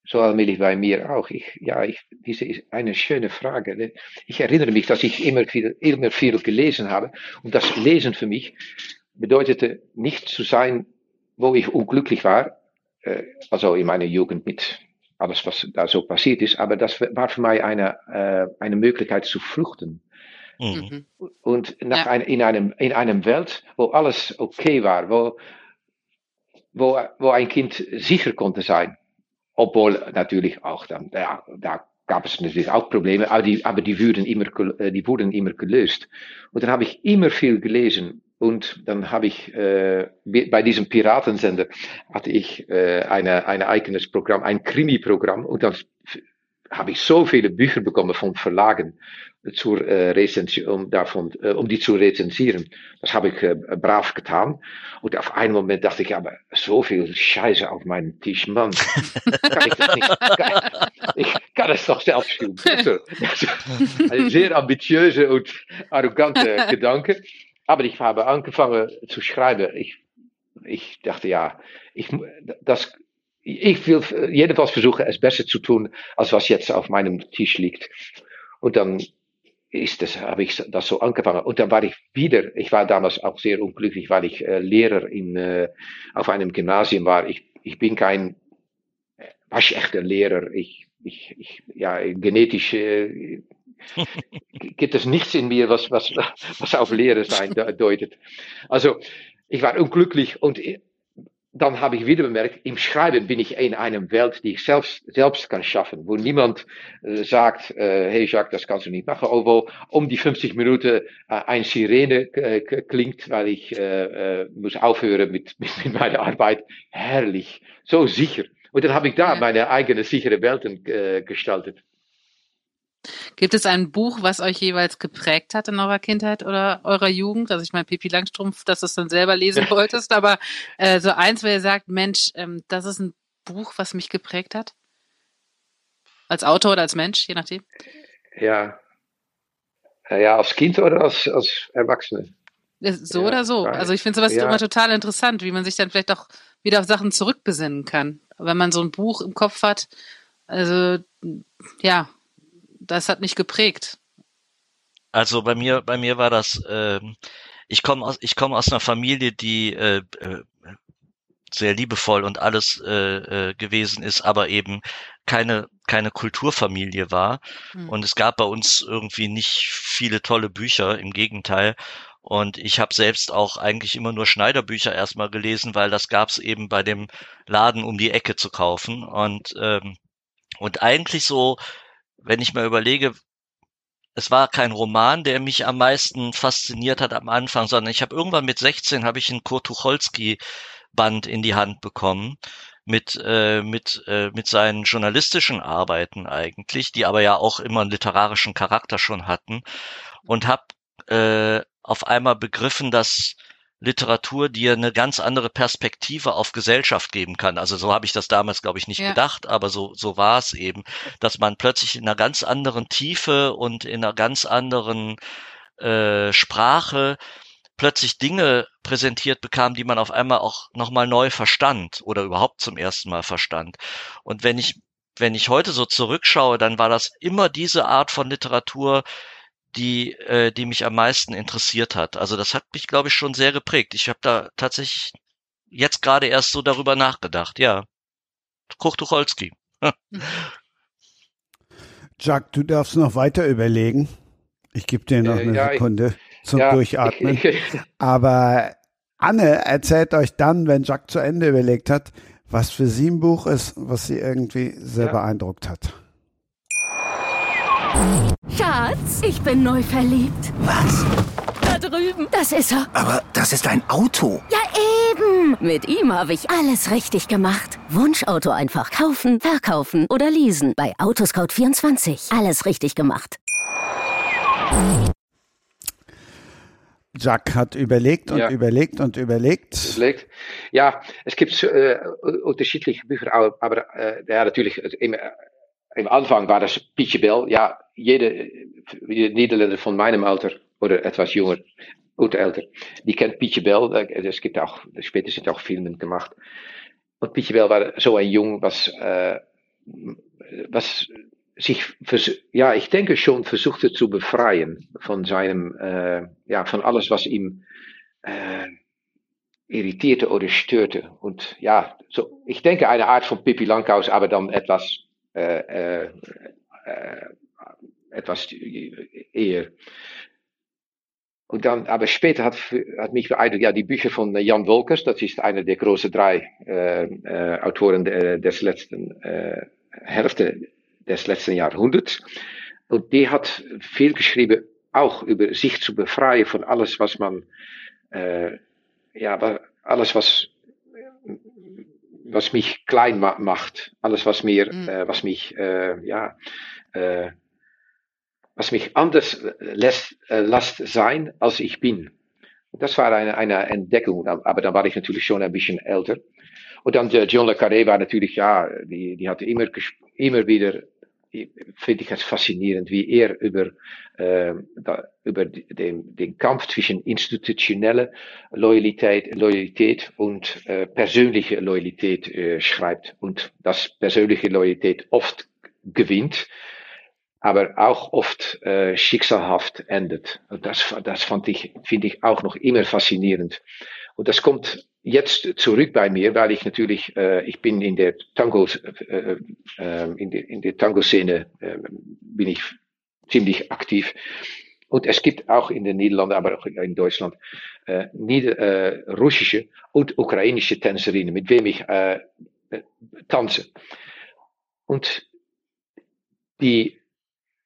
so allmählich bei mir auch. Ich, ja, ich, diese ist eine schöne Frage. Ich erinnere mich, dass ich immer viel, immer viel gelesen habe. Und das Lesen für mich bedeutete nicht zu sein, wo ich unglücklich war, äh, also in meiner Jugend mit alles, was da so passiert ist, aber das war für mich eine, äh, eine Möglichkeit zu fluchten. Mhm. Und nach ja. ein, in, einem, in einem Welt, wo alles okay war, wo, wo, wo ein Kind sicher konnte sein. Obwohl natürlich auch dann, ja, da gab es natürlich auch Probleme, aber die, aber die, wurden immer, äh, die wurden immer gelöst. Und dann habe ich immer viel gelesen. Und dann habe ich äh, bei diesem Piratensender hatte ich äh, eine, ein eigenes Programm, ein Krimi-Programm. Und dann habe ich so viele Bücher bekommen von Verlagen zur äh, Rezension, um, davon, äh, um die zu rezensieren. Das habe ich äh, brav getan. Und auf einen Moment dachte ich, aber so viel Scheiße auf meinem Tisch, Mann. kann ich das nicht, kann, ich kann es doch selbst schreiben. Ein sehr ambitiöse und arrogante Gedanke. Aber ich habe angefangen zu schreiben. Ich, ich dachte, ja, ich, das, ich will jedenfalls versuchen, es besser zu tun, als was jetzt auf meinem Tisch liegt. Und dann ist das, habe ich das so angefangen. Und dann war ich wieder, ich war damals auch sehr unglücklich, weil ich äh, Lehrer in, äh, auf einem Gymnasium war. Ich, ich bin kein waschechter Lehrer. Ich, ich, ich ja, genetisch äh, gibt es nichts in mir, was, was, was auf Lehrer sein deutet. Also, ich war unglücklich und dann habe ich wieder bemerkt, im Schreiben bin ich in einer Welt, die ich selbst, selbst kann schaffen, wo niemand äh, sagt, äh, hey Jacques, das kannst du nicht machen, obwohl um die 50 Minuten äh, ein Sirene äh, klingt, weil ich äh, äh, muss aufhören mit, mit, mit meiner Arbeit. Herrlich, so sicher. Und dann habe ich da meine eigene sichere Welten äh, gestaltet. Gibt es ein Buch, was euch jeweils geprägt hat in eurer Kindheit oder eurer Jugend? Also ich meine, Pipi Langstrumpf, dass du es dann selber lesen wolltest, aber äh, so eins, wo ihr sagt, Mensch, ähm, das ist ein Buch, was mich geprägt hat? Als Autor oder als Mensch, je nachdem? Ja. Äh, ja, als Kind oder als, als Erwachsene? So ja, oder so. Also ich finde sowas ja. immer total interessant, wie man sich dann vielleicht auch wieder auf Sachen zurückbesinnen kann. Wenn man so ein Buch im Kopf hat, also ja, das hat mich geprägt. Also bei mir, bei mir war das, äh, ich komme aus, ich komme aus einer Familie, die äh, äh, sehr liebevoll und alles äh, äh, gewesen ist, aber eben keine keine Kulturfamilie war. Hm. Und es gab bei uns irgendwie nicht viele tolle Bücher, im Gegenteil. Und ich habe selbst auch eigentlich immer nur Schneiderbücher erstmal gelesen, weil das gab's eben bei dem Laden um die Ecke zu kaufen. Und ähm, und eigentlich so wenn ich mal überlege, es war kein Roman, der mich am meisten fasziniert hat am Anfang, sondern ich habe irgendwann mit 16 habe ich einen Kurt Tucholsky Band in die Hand bekommen mit äh, mit äh, mit seinen journalistischen Arbeiten eigentlich, die aber ja auch immer einen literarischen Charakter schon hatten. Und habe äh, auf einmal begriffen, dass Literatur dir eine ganz andere Perspektive auf Gesellschaft geben kann. Also so habe ich das damals, glaube ich, nicht ja. gedacht, aber so, so war es eben, dass man plötzlich in einer ganz anderen Tiefe und in einer ganz anderen äh, Sprache plötzlich Dinge präsentiert bekam, die man auf einmal auch nochmal neu verstand oder überhaupt zum ersten Mal verstand. Und wenn ich, wenn ich heute so zurückschaue, dann war das immer diese Art von Literatur, die, äh, die mich am meisten interessiert hat. Also das hat mich, glaube ich, schon sehr geprägt. Ich habe da tatsächlich jetzt gerade erst so darüber nachgedacht, ja. Kurt Tucholsky. Jack, du darfst noch weiter überlegen. Ich gebe dir noch äh, eine ja, Sekunde ich, zum ja, Durchatmen. Ich, ich, Aber Anne erzählt euch dann, wenn Jacques zu Ende überlegt hat, was für sie ein Buch ist, was sie irgendwie sehr ja. beeindruckt hat. Schatz, ich bin neu verliebt. Was? Da drüben. Das ist er. Aber das ist ein Auto. Ja, eben. Mit ihm habe ich alles richtig gemacht. Wunschauto einfach kaufen, verkaufen oder leasen. Bei Autoscout24. Alles richtig gemacht. Jack hat überlegt und ja. überlegt und überlegt. überlegt. Ja, es gibt äh, unterschiedliche Bücher, aber äh, ja, natürlich, äh, im Anfang war Pietje Bell. Ja, jede, jede Niederländer von meinem Alter oder etwas jünger oder älter, die kennt Pietje Bell. Es gibt auch, später sind auch Filme gemacht. Und Pietje Bell war so ein Jung, was, äh, was sich, ja, ich denke schon versuchte zu befreien von seinem, äh, ja, von alles, was ihm äh, irritierte oder störte. Und ja, so, ich denke eine Art von Pippi Langkous, aber dann etwas, äh, äh, äh, etwas eher. Und dann, aber später hat, hat mich beeindruckt, ja, die Bücher von Jan Wolkers, das ist einer der großen drei äh, äh, Autoren des letzten äh, Hälfte des letzten Jahrhunderts. Und die hat viel geschrieben, auch über sich zu befreien von alles, was man, äh, ja, alles, was, was mich klein ma macht, alles, was mir, mhm. äh, was mich, äh, ja, äh, was mich anders lässt, äh, lässt sein, als ich bin. Das war eine, eine Entdeckung, aber dann war ich natürlich schon ein bisschen älter. Und dann äh, John Le Carré war natürlich, ja, die, die hatte immer, immer wieder finde ich es faszinierend, wie er über, äh, da, über den, den Kampf zwischen institutioneller Loyalität, Loyalität und äh, persönliche Loyalität äh, schreibt und dass persönliche Loyalität oft gewinnt, aber auch oft äh, schicksalhaft endet. Und das, das fand ich, finde ich auch noch immer faszinierend. Und das kommt jetzt zurück bei mir, weil ich natürlich, äh, ich bin in der Tango, äh, äh, in der, in der Tango-Szene äh, bin ich ziemlich aktiv. Und es gibt auch in den Niederlanden, aber auch in Deutschland, äh, Nieder, äh, russische und ukrainische Tänzerinnen, mit wem ich äh, tanze. Und die,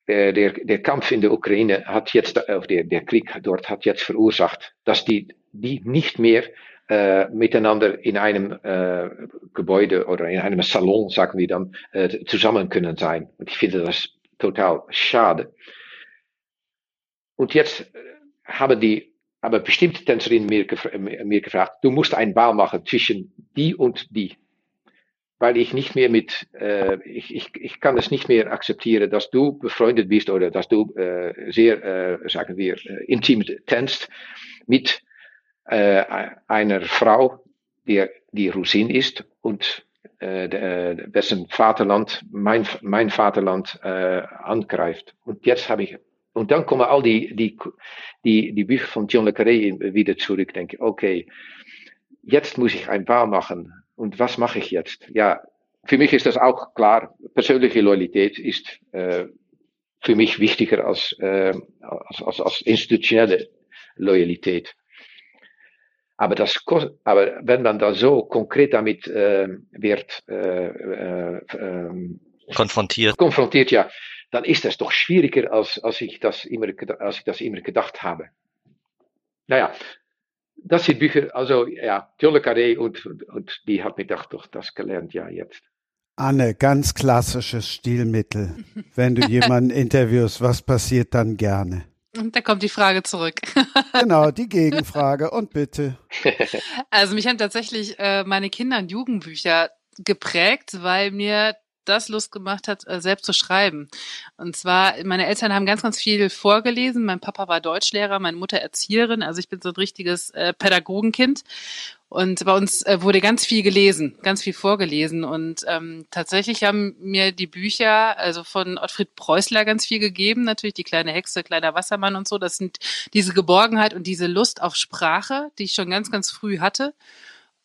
äh, der, der Kampf in der Ukraine hat jetzt, äh, der, der Krieg dort hat jetzt verursacht, dass die, die nicht mehr äh, miteinander in einem äh, Gebäude oder in einem Salon, sagen wir dann, äh, zusammen können sein. Und ich finde das total schade. Und jetzt äh, haben die, aber bestimmte Tänzerinnen mir, gefra mir gefragt, du musst einen Wahl machen zwischen die und die. Weil ich nicht mehr mit, äh, ich, ich, ich kann es nicht mehr akzeptieren, dass du befreundet bist oder dass du äh, sehr, äh, sagen wir, äh, intim tänzt mit äh, einer Frau, die, die Russin ist und äh, dessen Vaterland, mein, mein Vaterland, äh, angreift. Und jetzt habe ich, und dann kommen all die, die, die, die Bücher von John le Carré wieder zurück, denke okay, jetzt muss ich ein Wahl machen. Und was mache ich jetzt? Ja, für mich ist das auch klar. Persönliche Loyalität ist äh, für mich wichtiger als, äh, als, als, als institutionelle Loyalität. Aber, das, aber wenn man da so konkret damit äh, wird äh, äh, ähm, konfrontiert. konfrontiert, ja, dann ist das doch schwieriger, als, als, ich, das immer, als ich das immer gedacht habe. Naja, das sind Bücher, also ja, Jolle Carré und, und die hat mir gedacht, doch, das gelernt, ja, jetzt. Anne, ganz klassisches Stilmittel. Wenn du jemanden interviewst, was passiert dann gerne? Und da kommt die Frage zurück. genau, die Gegenfrage und bitte. Also mich haben tatsächlich äh, meine Kinder- und Jugendbücher geprägt, weil mir das Lust gemacht hat, äh, selbst zu schreiben. Und zwar, meine Eltern haben ganz, ganz viel vorgelesen. Mein Papa war Deutschlehrer, meine Mutter Erzieherin. Also ich bin so ein richtiges äh, Pädagogenkind. Und bei uns äh, wurde ganz viel gelesen, ganz viel vorgelesen. Und ähm, tatsächlich haben mir die Bücher, also von Ottfried Preußler ganz viel gegeben, natürlich die kleine Hexe, kleiner Wassermann und so. Das sind diese Geborgenheit und diese Lust auf Sprache, die ich schon ganz, ganz früh hatte.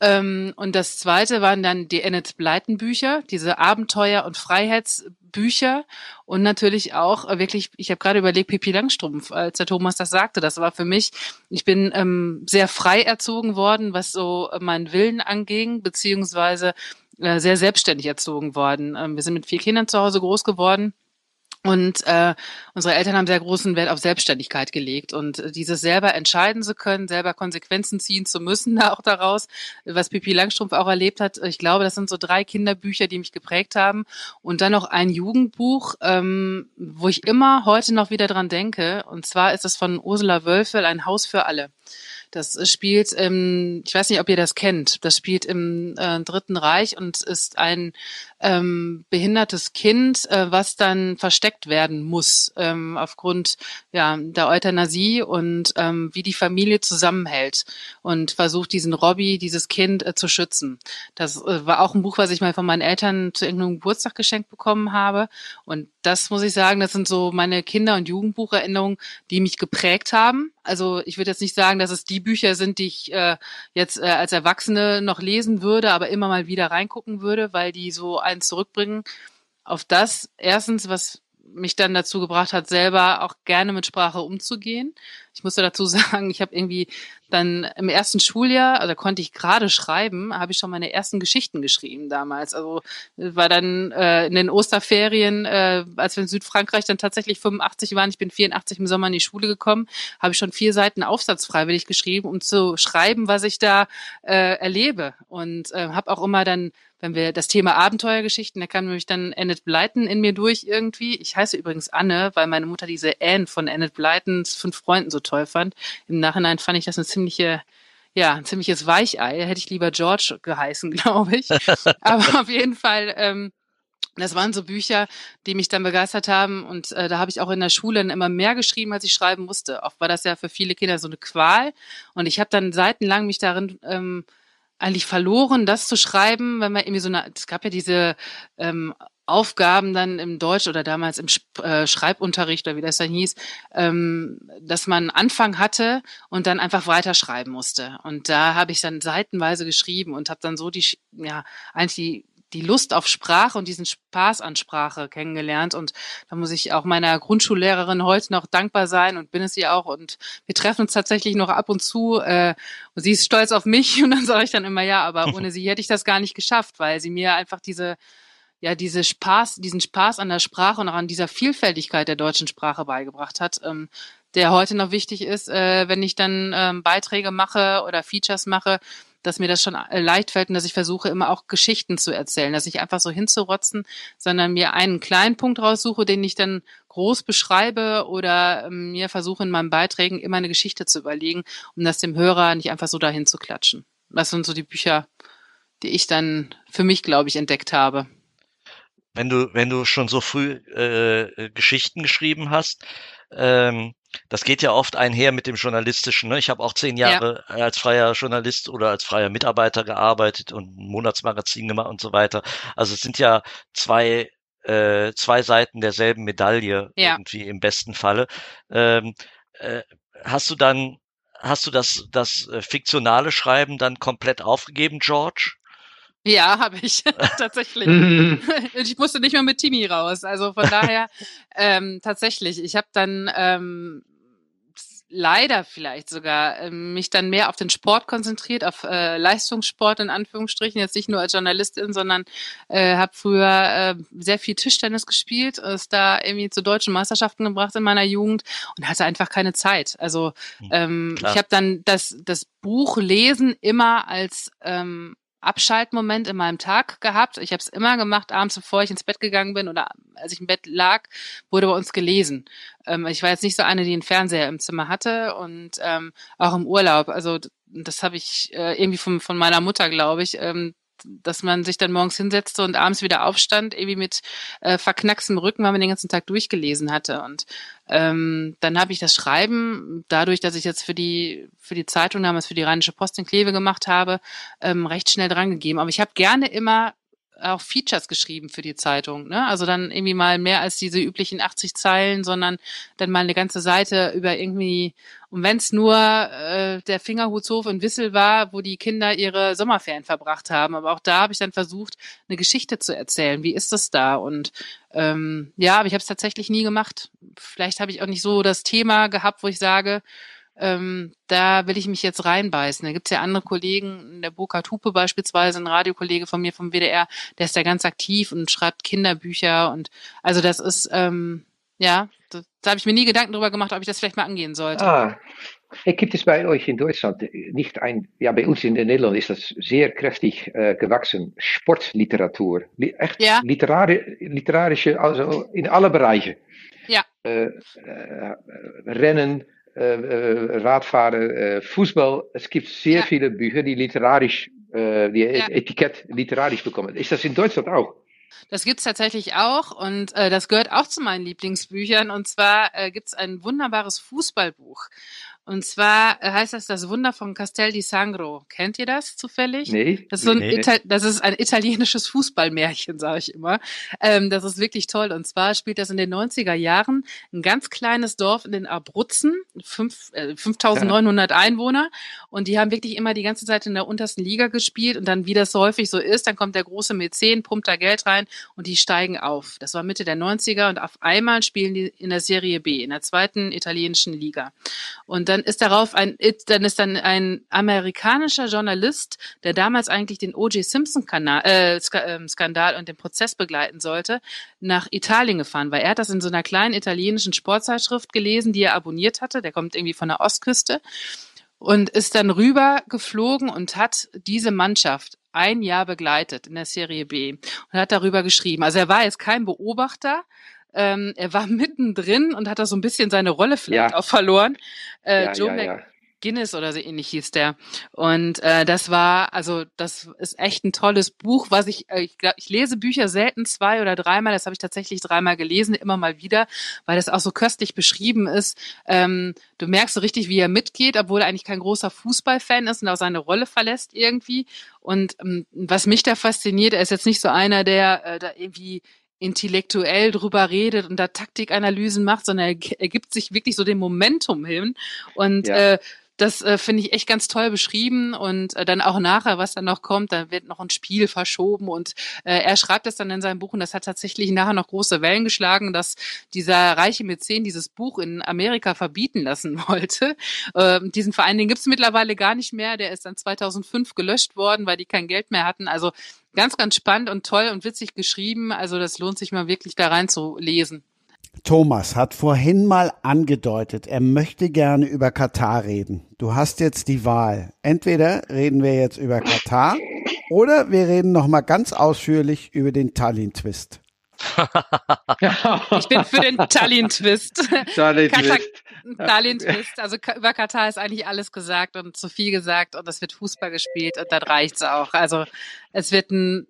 Ähm, und das zweite waren dann die Enid Blyton Bücher, diese Abenteuer- und Freiheitsbücher und natürlich auch äh, wirklich, ich habe gerade überlegt, Pipi Langstrumpf, als der Thomas das sagte, das war für mich, ich bin ähm, sehr frei erzogen worden, was so meinen Willen anging, beziehungsweise äh, sehr selbstständig erzogen worden. Ähm, wir sind mit vier Kindern zu Hause groß geworden und äh, unsere Eltern haben sehr großen Wert auf Selbstständigkeit gelegt und äh, dieses selber entscheiden zu können, selber Konsequenzen ziehen zu müssen, da auch daraus, was Pipi Langstrumpf auch erlebt hat. Ich glaube, das sind so drei Kinderbücher, die mich geprägt haben und dann noch ein Jugendbuch, ähm, wo ich immer heute noch wieder dran denke. Und zwar ist es von Ursula Wölfel, ein Haus für alle. Das spielt, ähm, ich weiß nicht, ob ihr das kennt, das spielt im äh, Dritten Reich und ist ein ähm, behindertes Kind, äh, was dann versteckt werden muss ähm, aufgrund ja, der Euthanasie und ähm, wie die Familie zusammenhält und versucht, diesen Robbie, dieses Kind äh, zu schützen. Das äh, war auch ein Buch, was ich mal von meinen Eltern zu irgendeinem Geburtstag geschenkt bekommen habe. Und das muss ich sagen, das sind so meine Kinder- und Jugendbucherinnerungen, die mich geprägt haben. Also ich würde jetzt nicht sagen, dass es die Bücher sind, die ich äh, jetzt äh, als Erwachsene noch lesen würde, aber immer mal wieder reingucken würde, weil die so ein zurückbringen auf das erstens, was mich dann dazu gebracht hat, selber auch gerne mit Sprache umzugehen. Ich musste dazu sagen, ich habe irgendwie dann im ersten Schuljahr, also konnte ich gerade schreiben, habe ich schon meine ersten Geschichten geschrieben damals. Also war dann äh, in den Osterferien, äh, als wir in Südfrankreich dann tatsächlich 85 waren, ich bin 84 im Sommer in die Schule gekommen, habe ich schon vier Seiten Aufsatz freiwillig geschrieben, um zu schreiben, was ich da äh, erlebe. Und äh, habe auch immer dann wenn wir das Thema Abenteuergeschichten, da kam nämlich dann Annette Blyton in mir durch irgendwie. Ich heiße übrigens Anne, weil meine Mutter diese Anne von Annette Blytons fünf Freunden so toll fand. Im Nachhinein fand ich das eine ziemliche ja, ein ziemliches Weichei. Hätte ich lieber George geheißen, glaube ich. Aber auf jeden Fall, ähm, das waren so Bücher, die mich dann begeistert haben. Und äh, da habe ich auch in der Schule immer mehr geschrieben, als ich schreiben musste. Oft war das ja für viele Kinder so eine Qual. Und ich habe dann seitenlang mich darin ähm, eigentlich verloren, das zu schreiben, wenn man irgendwie so eine, es gab ja diese ähm, Aufgaben dann im Deutsch oder damals im äh, Schreibunterricht oder wie das dann hieß, ähm, dass man Anfang hatte und dann einfach weiterschreiben musste. Und da habe ich dann seitenweise geschrieben und habe dann so die, ja, eigentlich die die Lust auf Sprache und diesen Spaß an Sprache kennengelernt. Und da muss ich auch meiner Grundschullehrerin heute noch dankbar sein und bin es ihr auch. Und wir treffen uns tatsächlich noch ab und zu. Äh, und sie ist stolz auf mich und dann sage ich dann immer ja, aber ohne sie hätte ich das gar nicht geschafft, weil sie mir einfach diese ja diese Spaß, diesen Spaß an der Sprache und auch an dieser Vielfältigkeit der deutschen Sprache beigebracht hat, ähm, der heute noch wichtig ist, äh, wenn ich dann ähm, Beiträge mache oder Features mache, dass mir das schon äh, leicht fällt und dass ich versuche, immer auch Geschichten zu erzählen, dass ich einfach so hinzurotzen, sondern mir einen kleinen Punkt raussuche, den ich dann groß beschreibe oder ähm, mir versuche in meinen Beiträgen immer eine Geschichte zu überlegen, um das dem Hörer nicht einfach so dahin zu klatschen. Das sind so die Bücher, die ich dann für mich, glaube ich, entdeckt habe. Wenn du, wenn du schon so früh äh, Geschichten geschrieben hast, ähm, das geht ja oft einher mit dem Journalistischen. Ne? Ich habe auch zehn Jahre ja. als freier Journalist oder als freier Mitarbeiter gearbeitet und ein Monatsmagazin gemacht und so weiter. Also es sind ja zwei äh, zwei Seiten derselben Medaille ja. irgendwie im besten Falle. Ähm, äh, hast du dann hast du das das äh, fiktionale Schreiben dann komplett aufgegeben, George? Ja, habe ich tatsächlich. ich musste nicht mehr mit Timi raus. Also von daher ähm, tatsächlich. Ich habe dann ähm, leider vielleicht sogar ähm, mich dann mehr auf den Sport konzentriert, auf äh, Leistungssport in Anführungsstrichen, jetzt nicht nur als Journalistin, sondern äh, habe früher äh, sehr viel Tischtennis gespielt, ist da irgendwie zu deutschen Meisterschaften gebracht in meiner Jugend und hatte einfach keine Zeit. Also hm, ähm, Klar. ich habe dann das, das Buch lesen immer als ähm, Abschaltmoment in meinem Tag gehabt. Ich habe es immer gemacht, abends bevor ich ins Bett gegangen bin oder als ich im Bett lag, wurde bei uns gelesen. Ähm, ich war jetzt nicht so eine, die einen Fernseher im Zimmer hatte und ähm, auch im Urlaub. Also das habe ich äh, irgendwie von, von meiner Mutter, glaube ich, ähm, dass man sich dann morgens hinsetzte und abends wieder aufstand, irgendwie mit äh, verknackstem Rücken, weil man den ganzen Tag durchgelesen hatte. Und ähm, dann habe ich das Schreiben, dadurch, dass ich jetzt für die für die Zeitung damals für die Rheinische Post in Kleve gemacht habe, ähm, recht schnell drangegeben. Aber ich habe gerne immer auch Features geschrieben für die Zeitung. Ne? Also dann irgendwie mal mehr als diese üblichen 80 Zeilen, sondern dann mal eine ganze Seite über irgendwie, und wenn es nur äh, der Fingerhutshof in Wissel war, wo die Kinder ihre Sommerferien verbracht haben. Aber auch da habe ich dann versucht, eine Geschichte zu erzählen. Wie ist das da? Und ähm, ja, aber ich habe es tatsächlich nie gemacht. Vielleicht habe ich auch nicht so das Thema gehabt, wo ich sage, ähm, da will ich mich jetzt reinbeißen. Da gibt's ja andere Kollegen, der Burkhard Hupe beispielsweise, ein Radiokollege von mir vom WDR, der ist da ganz aktiv und schreibt Kinderbücher und also das ist, ähm, ja, da, da habe ich mir nie Gedanken drüber gemacht, ob ich das vielleicht mal angehen sollte. Ah, gibt es bei euch in Deutschland nicht ein, ja, bei uns in Nederland ist das sehr kräftig äh, gewachsen, Sportliteratur. Echt Ja. literari literarische, also in alle Bereiche. Ja. Äh, äh, Rennen, äh, äh, Radfahren, äh, Fußball. Es gibt sehr Ja. viele Bücher, die literarisch, die Ja. Etikett literarisch bekommen. Ist das in Deutschland auch? Das gibt's tatsächlich auch und äh, das gehört auch zu meinen Lieblingsbüchern. Und zwar äh, gibt's ein wunderbares Fußballbuch. Und zwar äh, heißt das Das Wunder von Castel di Sangro. Kennt ihr das zufällig? Nee. Das ist, so ein Nee. Ital das ist ein italienisches Fußballmärchen, sage ich immer. Ähm, das ist wirklich toll. Und zwar spielt das in den 90er Jahren ein ganz kleines Dorf in den Abruzzen, fünf, äh, 5900 Einwohner. Und die haben wirklich immer die ganze Zeit in der untersten Liga gespielt. Und dann, wie das so häufig so ist, dann kommt der große Mäzen, pumpt da Geld rein und die steigen auf. Das war Mitte der 90er und auf einmal spielen die in der Serie B, in der zweiten italienischen Liga. Und dann ist darauf ein, dann ist dann ein amerikanischer Journalist, der damals eigentlich den O.J. Simpson Kanal, äh, ähm, Skandal und den Prozess begleiten sollte, nach Italien gefahren, weil er hat das in so einer kleinen italienischen Sportzeitschrift gelesen, die er abonniert hatte. Der kommt irgendwie von der Ostküste und ist dann rüber geflogen und hat diese Mannschaft ein Jahr begleitet in der Serie B und hat darüber geschrieben. Also er war jetzt kein Beobachter, ähm, er war mittendrin und hat da so ein bisschen seine Rolle vielleicht Ja. auch verloren. Äh, ja, Joe ja. McGuinness oder so ähnlich hieß der. Und äh, das war, also das ist echt ein tolles Buch, was ich, äh, ich, glaub, ich lese Bücher selten zwei oder dreimal, das habe ich tatsächlich dreimal gelesen, immer mal wieder, weil das auch so köstlich beschrieben ist. Ähm, du merkst so richtig, wie er mitgeht, obwohl er eigentlich kein großer Fußballfan ist und auch seine Rolle verlässt irgendwie. Und ähm, was mich da fasziniert, er ist jetzt nicht so einer, der äh, da irgendwie intellektuell drüber redet und da Taktikanalysen macht, sondern er, er gibt sich wirklich so dem Momentum hin. Und Ja. äh, das äh, finde ich echt ganz toll beschrieben und äh, dann auch nachher, was dann noch kommt, da wird noch ein Spiel verschoben und äh, er schreibt das dann in seinem Buch und das hat tatsächlich nachher noch große Wellen geschlagen, dass dieser reiche Mäzen dieses Buch in Amerika verbieten lassen wollte. Ähm, diesen Verein, den gibt's mittlerweile gar nicht mehr, der ist dann 2005 gelöscht worden, weil die kein Geld mehr hatten. Also ganz, ganz spannend und toll und witzig geschrieben. Also das lohnt sich mal wirklich da rein zu lesen. Thomas hat vorhin mal angedeutet, er möchte gerne über Katar reden. Du hast jetzt die Wahl. Entweder reden wir jetzt über Katar oder wir reden noch mal ganz ausführlich über den Tallinn-Twist. Ich bin für den Tallinn-Twist. Tallinn Katar- Twist. Tallinn-Twist. Also über Katar ist eigentlich alles gesagt und zu viel gesagt und es wird Fußball gespielt und dann reicht's auch. Also es wird ein,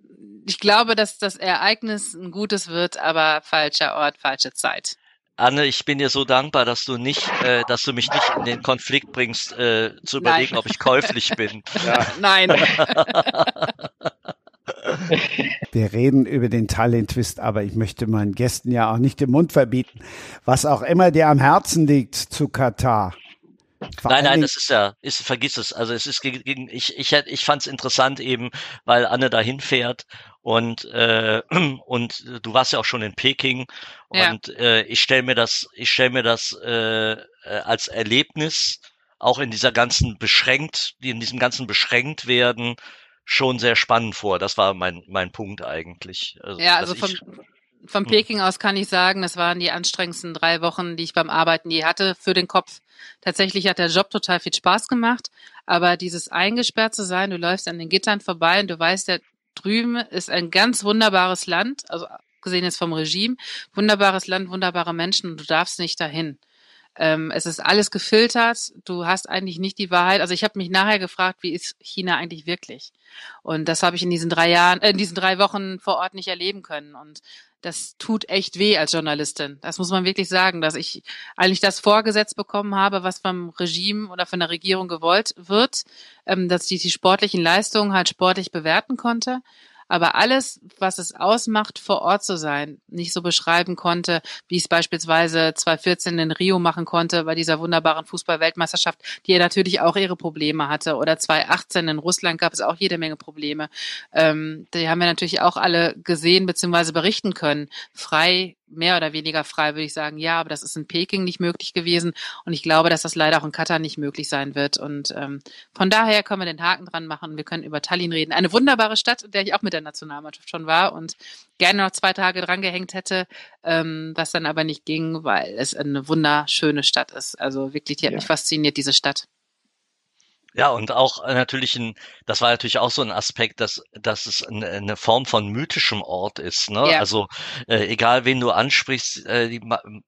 ich glaube, dass das Ereignis ein gutes wird, aber falscher Ort, falsche Zeit. Anne, ich bin dir so dankbar, dass du nicht, äh, dass du mich nicht in den Konflikt bringst, äh, zu Nein. überlegen, ob ich käuflich bin. Ja. Nein. Wir reden über den Tallinn-Twist, aber ich möchte meinen Gästen ja auch nicht den Mund verbieten. Was auch immer dir am Herzen liegt zu Katar. Vor Nein, nein, das ist ja, ist, vergiss es. Also es ist gegen, ich, ich, ich fand es interessant eben, weil Anne dahin fährt und äh, und du warst ja auch schon in Peking Ja. und äh, ich stelle mir das, ich stelle mir das äh, äh, als Erlebnis auch in dieser ganzen beschränkt, in diesem ganzen beschränkt werden schon sehr spannend vor. Das war mein mein Punkt eigentlich. Also, Ja, also von, von Hm. Peking aus kann ich sagen, das waren die anstrengendsten drei Wochen, die ich beim Arbeiten je hatte für den Kopf. Tatsächlich hat der Job total viel Spaß gemacht, aber dieses eingesperrt zu sein, du läufst an den Gittern vorbei und du weißt, da drüben ist ein ganz wunderbares Land, also gesehen jetzt vom Regime, wunderbares Land, wunderbare Menschen und du darfst nicht dahin. Ähm, es ist alles gefiltert. Du hast eigentlich nicht die Wahrheit. Also ich habe mich nachher gefragt, wie ist China eigentlich wirklich? Und das habe ich in diesen drei Jahren, äh, in diesen drei Wochen vor Ort nicht erleben können. Und das tut echt weh als Journalistin. Das muss man wirklich sagen, dass ich eigentlich das vorgesetzt bekommen habe, was vom Regime oder von der Regierung gewollt wird, ähm, dass ich die sportlichen Leistungen halt sportlich bewerten konnte. Aber alles, was es ausmacht, vor Ort zu sein, nicht so beschreiben konnte, wie es beispielsweise 2014 in Rio machen konnte bei dieser wunderbaren Fußball-Weltmeisterschaft, die ja natürlich auch ihre Probleme hatte. Oder 2018 in Russland gab es auch jede Menge Probleme. Ähm, die haben wir natürlich auch alle gesehen bzw. berichten können. Frei mehr oder weniger frei, würde ich sagen, ja, aber das ist in Peking nicht möglich gewesen. Und ich glaube, dass das leider auch in Katar nicht möglich sein wird. Und ähm, von daher können wir den Haken dran machen. Wir können über Tallinn reden. Eine wunderbare Stadt, in der ich auch mit der Nationalmannschaft schon war und gerne noch zwei Tage dran gehängt hätte, ähm, was dann aber nicht ging, weil es eine wunderschöne Stadt ist. Also wirklich, die hat ja. mich fasziniert, diese Stadt. Ja, und auch äh, natürlich ein, das war natürlich auch so ein Aspekt, dass, dass es eine, Form von mythischem Ort ist. Ne? Ja. Also äh, egal wen du ansprichst, äh, die,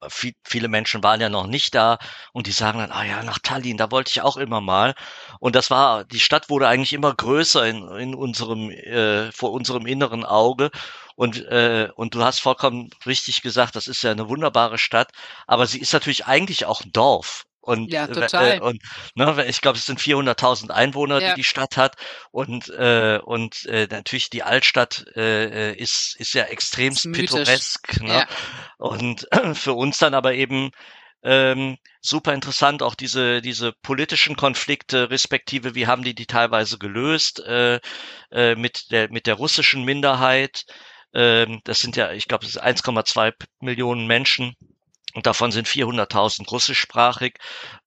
viel, viele Menschen waren ja noch nicht da und die sagen dann, ah ja, nach Tallinn, da wollte ich auch immer mal. Und das war, die Stadt wurde eigentlich immer größer in, in unserem, äh, vor unserem inneren Auge. Und, äh, und du hast vollkommen richtig gesagt, das ist ja eine wunderbare Stadt, aber sie ist natürlich eigentlich auch ein Dorf. Und, ja, total. Äh, und ne, ich glaube, es sind 400.000 Einwohner, ja. die die Stadt hat. Und, äh, und äh, natürlich die Altstadt äh, äh ist, ist ja extremst pittoresk. Ne? Ja. Und äh, für uns dann aber eben ähm, super interessant, auch diese, diese politischen Konflikte, respektive wie haben die die teilweise gelöst äh, äh, mit, der, mit der russischen Minderheit. Ähm, das sind ja, ich glaube, es ist 1,2 Millionen Menschen und davon sind 400.000 russischsprachig.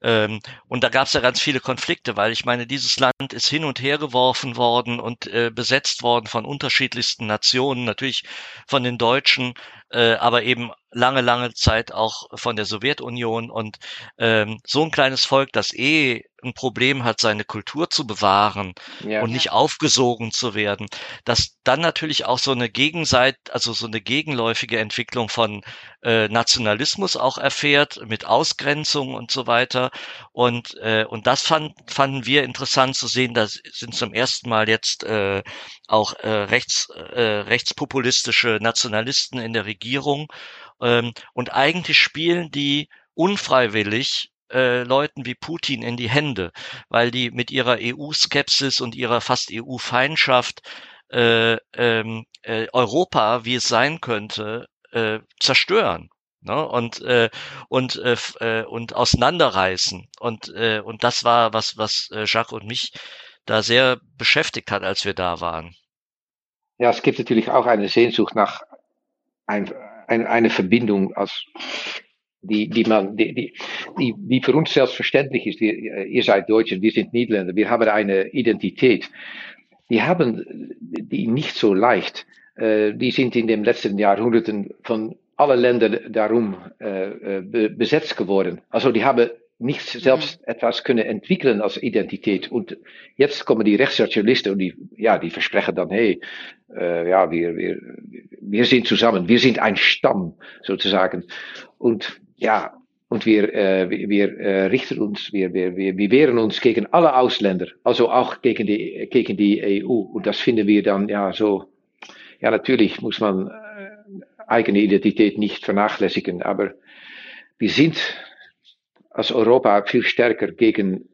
Ähm, und da gab es ja ganz viele Konflikte, weil ich meine, dieses Land ist hin und her geworfen worden und äh, besetzt worden von unterschiedlichsten Nationen, natürlich von den Deutschen, äh, aber eben lange, lange Zeit auch von der Sowjetunion. Und ähm, so ein kleines Volk, das eh ein Problem hat, seine Kultur zu bewahren ja. und nicht aufgesogen zu werden, dass dann natürlich auch so eine Gegenseit, also so eine gegenläufige Entwicklung von äh, Nationalismus auch erfährt, mit Ausgrenzung und so weiter. Und, äh, und das fand, fanden wir interessant zu sehen. Da sind zum ersten Mal jetzt äh, auch äh, rechts, äh, rechtspopulistische Nationalisten in der Regierung. Ähm, und eigentlich spielen die unfreiwillig äh, Leuten wie Putin in die Hände, weil die mit ihrer EU-Skepsis und ihrer fast EU-Feindschaft äh, ähm, äh, Europa, wie es sein könnte, äh, zerstören. Ne? Und äh, und äh, äh, und auseinanderreißen und äh, und das war was was äh, Jacques und mich da sehr beschäftigt hat, als wir da waren. Ja, es gibt natürlich auch eine Sehnsucht nach ein, ein, eine Verbindung als die, die, man, die, die, die, die für uns selbstverständlich ist. Wir, ihr seid Deutsche, wir sind Niederländer, wir haben eine Identität. Die haben die nicht so leicht. Äh, die sind in den letzten Jahrhunderten von allen Ländern darum äh, äh besetzt geworden. Also die haben nicht selbst mhm. etwas können entwickeln als Identität. Und jetzt kommen die Rechtssozialisten und die, ja, die versprechen dann, hey, äh, ja, wir, wir, wir sind zusammen, wir sind ein Stamm sozusagen. Und ja, und wir, äh, wir äh, richten uns, wir, wir, wir, wir wehren uns gegen alle Ausländer, also auch gegen die, gegen die EU. Und das finden wir dann ja so, ja, natürlich muss man äh, eigene Identität nicht vernachlässigen, aber wir sind als Europa viel stärker gegen,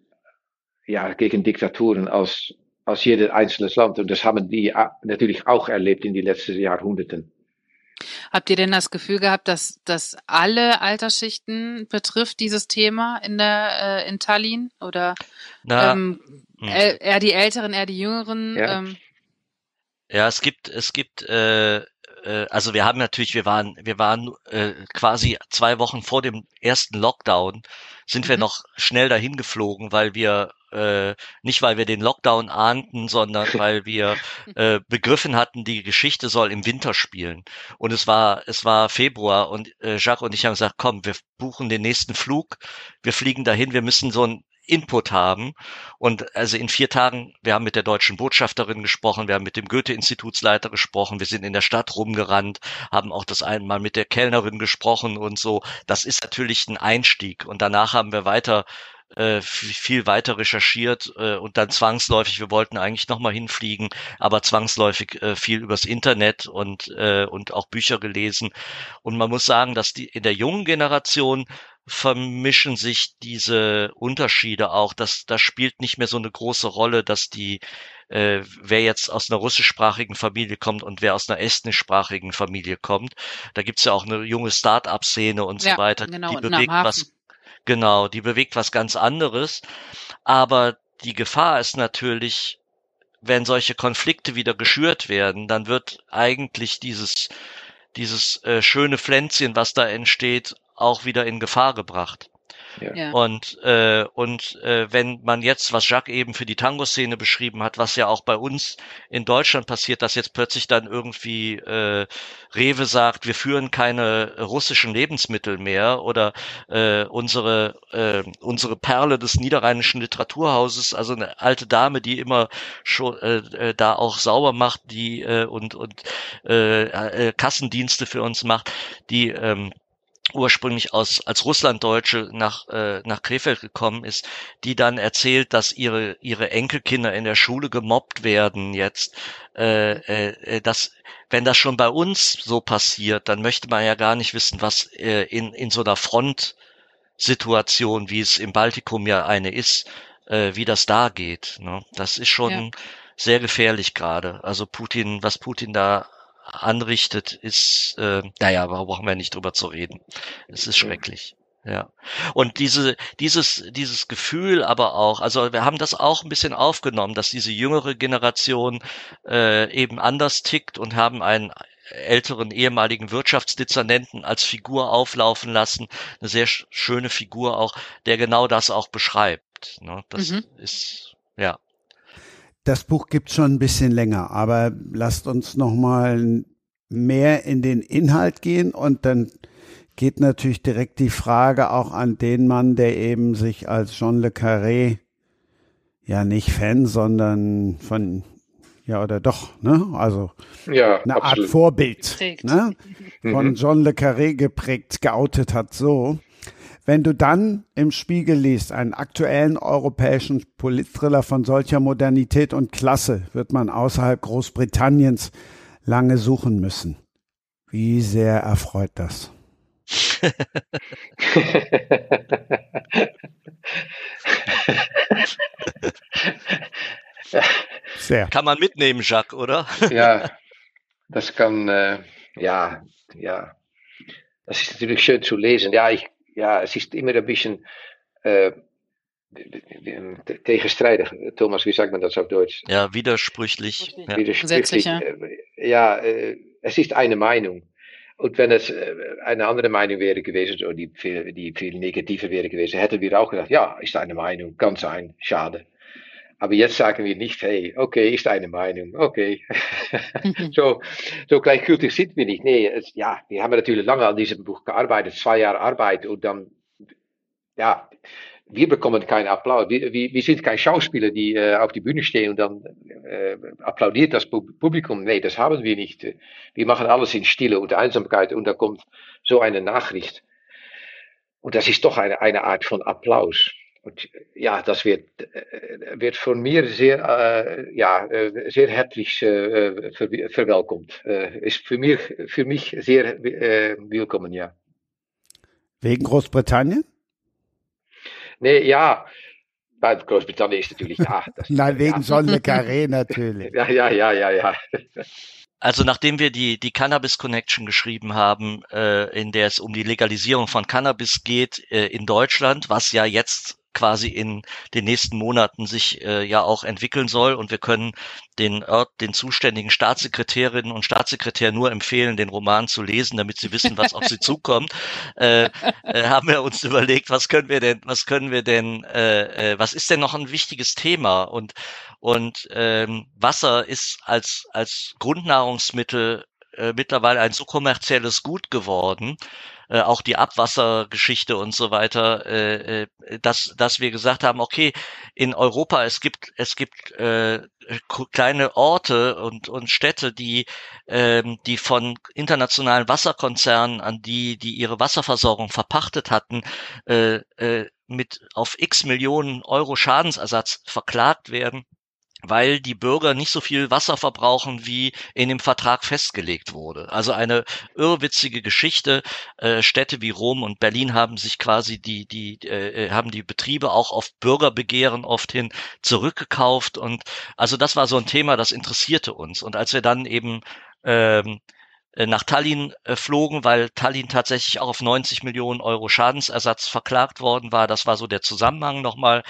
ja, gegen Diktaturen als, als jedes einzelne Land. Und das haben die natürlich auch erlebt in den letzten Jahrhunderten. Habt ihr denn das Gefühl gehabt, dass das alle Altersschichten betrifft, dieses Thema in der äh, in Tallinn? Oder Na, ähm, hm. eher die Älteren, eher die Jüngeren? Ja, ähm? ja es gibt, es gibt äh, äh, also wir haben natürlich, wir waren, wir waren äh, quasi zwei Wochen vor dem ersten Lockdown, sind mhm. wir noch schnell dahin geflogen, weil wir äh, nicht weil wir den Lockdown ahnten, sondern weil wir äh, begriffen hatten, die Geschichte soll im Winter spielen. Und es war, es war Februar und äh, Jacques und ich haben gesagt, komm, wir buchen den nächsten Flug, wir fliegen dahin, wir müssen so ein Input haben. Und also in vier Tagen, wir haben mit der deutschen Botschafterin gesprochen, wir haben mit dem Goethe-Institutsleiter gesprochen, wir sind in der Stadt rumgerannt, haben auch das einmal mit der Kellnerin gesprochen und so. Das ist natürlich ein Einstieg. Und danach haben wir weiter äh, viel weiter recherchiert äh, und dann zwangsläufig, wir wollten eigentlich nochmal hinfliegen, aber zwangsläufig äh, viel übers Internet und, und auch Bücher gelesen. Und man muss sagen, dass die in der jungen Generation vermischen sich diese Unterschiede auch. Das, das spielt nicht mehr so eine große Rolle, dass die, äh, wer jetzt aus einer russischsprachigen Familie kommt und wer aus einer estnischsprachigen Familie kommt. Da gibt's ja auch eine junge Start-up-Szene und Ja, so weiter, genau, die bewegt was, genau, die bewegt was ganz anderes. Aber die Gefahr ist natürlich, wenn solche Konflikte wieder geschürt werden, dann wird eigentlich dieses, dieses äh, schöne Pflänzchen, was da entsteht, auch wieder in Gefahr gebracht. Ja. Und, äh, und äh, wenn man jetzt, was Jacques eben für die Tango-Szene beschrieben hat, was ja auch bei uns in Deutschland passiert, dass jetzt plötzlich dann irgendwie äh, Rewe sagt, wir führen keine russischen Lebensmittel mehr oder äh, unsere, äh, unsere Perle des niederrheinischen Literaturhauses, also eine alte Dame, die immer schon äh, äh, da auch sauber macht, die äh, und, und äh, äh, Kassendienste für uns macht, die ähm, ursprünglich aus als Russlanddeutsche nach äh, nach Krefeld gekommen ist, die dann erzählt, dass ihre ihre Enkelkinder in der Schule gemobbt werden jetzt, äh, äh, dass wenn das schon bei uns so passiert, dann möchte man ja gar nicht wissen, was äh, in in so einer Frontsituation, wie es im Baltikum ja eine ist, äh, wie das da geht. Ne? Das ist schon Ja. sehr gefährlich gerade. Also Putin, was Putin da anrichtet, ist, äh, naja, aber brauchen wir nicht drüber zu reden. Es ist schrecklich. Ja. Und diese, dieses, dieses Gefühl aber auch, also wir haben das auch ein bisschen aufgenommen, dass diese jüngere Generation äh, eben anders tickt und haben einen älteren ehemaligen Wirtschaftsdezernenten als Figur auflaufen lassen, eine sehr sch- schöne Figur auch, der genau das auch beschreibt. Ne? Das Mhm. ist, ja. Das Buch gibt schon ein bisschen länger, aber lasst uns noch mal mehr in den Inhalt gehen und dann geht natürlich direkt die Frage auch an den Mann, der eben sich als Jean Le Carré ja nicht Fan, sondern von ja oder doch, ne? Also Ja, eine Art absolut. Vorbild, Prägt. ne? Von Mhm. John Le Carré geprägt, geoutet hat, so. Wenn du dann im Spiegel liest, einen aktuellen europäischen Politthriller von solcher Modernität und Klasse, wird man außerhalb Großbritanniens lange suchen müssen. Wie sehr erfreut das? Sehr. Kann man mitnehmen, Jacques, oder? ja, das kann, äh, ja, ja. Das ist natürlich schön zu lesen. Ja, ich, ja es ist immer ein bisschen äh, tegenstrijdig. Thomas, wie sagt man das auf Deutsch? Ja, widersprüchlich. Ja. Widersprüchlich. ja. Ja, äh, es ist eine Meinung. Und wenn es eine andere Meinung wäre gewesen, die viel, die viel negativer wäre gewesen, hätten wir auch gedacht, ja, ist eine Meinung, kann sein, schade. Aber jetzt sagen wir nicht, hey, okay, ist eine Meinung, okay. so, so gleichgültig sind wir nicht. Nee, es, ja, wir haben natürlich lange an diesem Buch gearbeitet, zwei Jahre Arbeit und dann, ja, wir bekommen keinen Applaus. Wir, wir, wir sind kein Schauspieler, die äh, auf die Bühne stehen und dann äh, applaudiert das Pub- Publikum. Nee, das haben wir nicht. Wir machen alles in Stille und Einsamkeit und da kommt so eine Nachricht. Und das ist doch eine, eine Art von Applaus. Und ja, das wird, äh, wird von mir sehr, äh, ja, äh, sehr herzlich äh, ver verwelkommt. Äh, ist für mich, für mich sehr äh, willkommen, ja. Wegen Großbritannien? Nee, ja, bei Großbritannien ist natürlich ja. Das, Nein, wegen ja. Le Carré natürlich. Ja, ja, ja, ja, ja. Also nachdem wir die, die Cannabis Connection geschrieben haben, äh, in der es um die Legalisierung von Cannabis geht äh, in Deutschland, was ja jetzt quasi in den nächsten Monaten sich äh, ja auch entwickeln soll und wir können den Ort, den zuständigen Staatssekretärinnen und Staatssekretär nur empfehlen, den Roman zu lesen, damit sie wissen, was auf sie zukommt. Äh, äh, haben wir uns überlegt, was können wir denn, was können wir denn, äh, äh, was ist denn noch ein wichtiges Thema und und ähm, Wasser ist als als Grundnahrungsmittel äh, mittlerweile ein so kommerzielles Gut geworden, äh, auch die Abwassergeschichte und so weiter, äh, äh, dass dass wir gesagt haben, okay, in Europa es gibt es gibt äh, kleine Orte und und Städte, die ähm, die von internationalen Wasserkonzernen an die die ihre Wasserversorgung verpachtet hatten, äh, äh, mit auf X Millionen Euro Schadensersatz verklagt werden weil die Bürger nicht so viel Wasser verbrauchen, wie in dem Vertrag festgelegt wurde. Also eine irrwitzige Geschichte. Äh, Städte wie Rom und Berlin haben sich quasi die, die, äh, haben die Betriebe auch auf Bürgerbegehren oft hin zurückgekauft. Und also das war so ein Thema, das interessierte uns. Und als wir dann eben ähm, äh, nach Tallinn äh, flogen, weil Tallinn tatsächlich auch auf 90 Millionen Euro Schadensersatz verklagt worden war. Das war so der Zusammenhang nochmal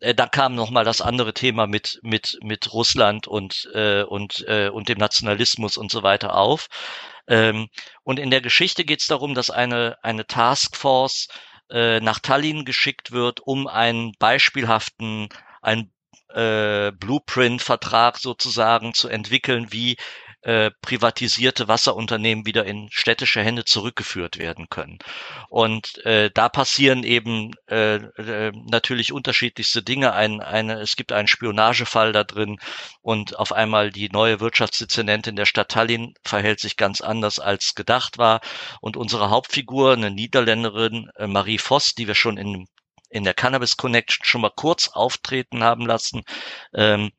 äh, da kam noch mal das andere Thema mit mit mit Russland und äh, und äh, und dem Nationalismus und so weiter auf. Ähm, und in der Geschichte geht es darum, dass eine eine Taskforce äh, nach Tallinn geschickt wird, um einen beispielhaften ein äh, Blueprint-Vertrag sozusagen zu entwickeln, wie äh, privatisierte Wasserunternehmen wieder in städtische Hände zurückgeführt werden können. Und äh, da passieren eben äh, äh, natürlich unterschiedlichste Dinge. Ein, eine, es gibt einen Spionagefall da drin und auf einmal die neue Wirtschaftsdezernentin der Stadt Tallinn verhält sich ganz anders als gedacht war. Und unsere Hauptfigur, eine Niederländerin, äh, Marie Voss, die wir schon in in der Cannabis Connection schon mal kurz auftreten haben lassen, ähm,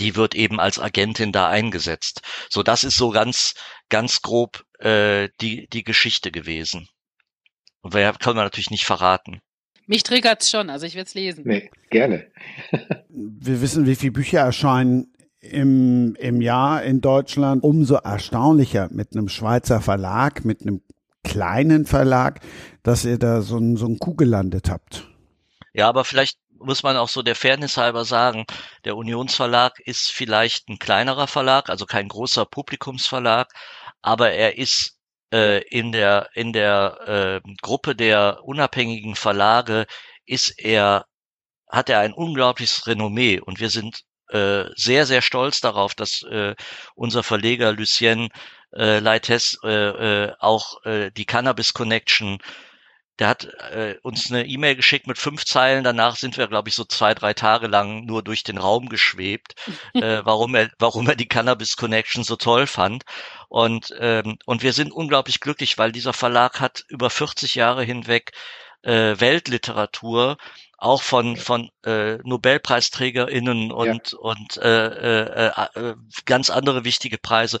die wird eben als Agentin da eingesetzt. So, das ist so ganz, ganz grob äh, die, die Geschichte gewesen. Und wer kann man natürlich nicht verraten. Mich triggert's schon, also ich will's lesen. Nee, gerne. Wir wissen, wie viele Bücher erscheinen im, im Jahr in Deutschland. Umso erstaunlicher mit einem Schweizer Verlag, mit einem kleinen Verlag, dass ihr da so ein, so ein Kuh gelandet habt. Ja, aber vielleicht muss man auch so der Fairness halber sagen, der Unionsverlag ist vielleicht ein kleinerer Verlag, also kein großer Publikumsverlag, aber er ist äh, in der in der äh, Gruppe der unabhängigen Verlage ist er hat er ein unglaubliches Renommee. Und wir sind äh, sehr sehr stolz darauf, dass äh, unser Verleger Lucien äh, Leites äh, äh, auch äh, die Cannabis Connection der hat äh, uns eine E-Mail geschickt mit fünf Zeilen. Danach sind wir, glaube ich, so zwei, drei Tage lang nur durch den Raum geschwebt, äh, warum er, warum er die Cannabis Connection so toll fand. Und ähm, und wir sind unglaublich glücklich, weil dieser Verlag hat über 40 Jahre hinweg äh, Weltliteratur auch von von äh, Nobelpreisträgerinnen und ja. und äh, äh, äh, ganz andere wichtige Preise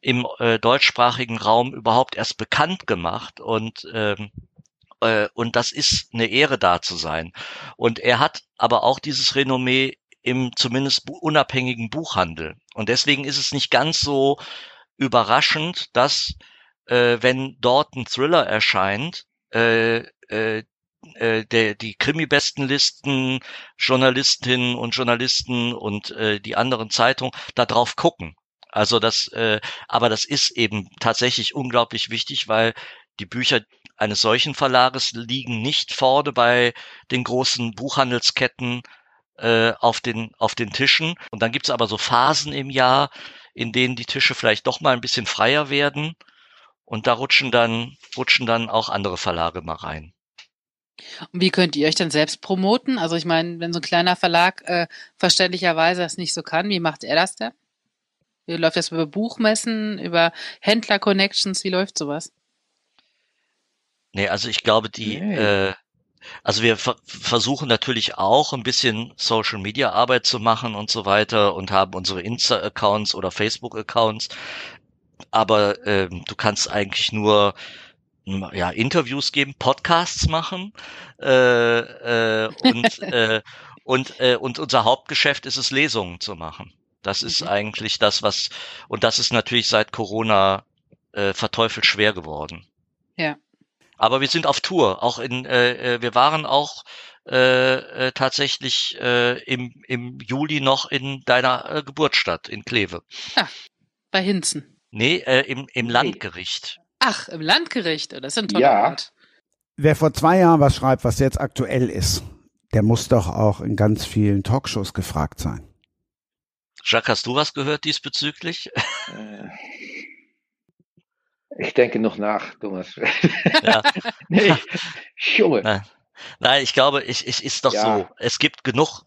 im äh, deutschsprachigen Raum überhaupt erst bekannt gemacht und ähm, äh, und das ist eine Ehre da zu sein. Und er hat aber auch dieses Renommee im zumindest unabhängigen Buchhandel. Und deswegen ist es nicht ganz so überraschend, dass äh, wenn dort ein Thriller erscheint, äh, äh, äh, der, die Krimi-Bestenlisten, Journalistinnen und Journalisten und äh, die anderen Zeitungen da drauf gucken. Also das, äh, aber das ist eben tatsächlich unglaublich wichtig, weil die Bücher eines solchen Verlages liegen nicht vorne bei den großen Buchhandelsketten äh, auf, den, auf den Tischen. Und dann gibt es aber so Phasen im Jahr, in denen die Tische vielleicht doch mal ein bisschen freier werden. Und da rutschen dann, rutschen dann auch andere Verlage mal rein. Und wie könnt ihr euch dann selbst promoten? Also ich meine, wenn so ein kleiner Verlag äh, verständlicherweise das nicht so kann, wie macht er das denn? Wie läuft das über Buchmessen, über Händler-Connections? Wie läuft sowas? Nee, also ich glaube, die, nee. äh, also wir ver versuchen natürlich auch ein bisschen Social Media Arbeit zu machen und so weiter und haben unsere Insta-Accounts oder Facebook-Accounts. Aber ähm, du kannst eigentlich nur ja, Interviews geben, Podcasts machen äh, äh, und, äh, und, äh, und unser Hauptgeschäft ist es, Lesungen zu machen. Das ist mhm. eigentlich das, was, und das ist natürlich seit Corona äh, verteufelt schwer geworden. Ja. Aber wir sind auf Tour. Auch in, äh, äh, wir waren auch äh, äh, tatsächlich äh, im, im Juli noch in deiner äh, Geburtsstadt in Kleve. Ja, bei Hinzen. Nee, äh, im, im Landgericht. Ach, im Landgericht. Das ist ein toller ja. Ort. Wer vor zwei Jahren was schreibt, was jetzt aktuell ist, der muss doch auch in ganz vielen Talkshows gefragt sein. Jacques, hast du was gehört diesbezüglich? Äh, ich denke noch nach, Thomas. Ja. nee, Junge. Nein. Nein, ich glaube, ich, ich ist doch ja. so. Es gibt genug,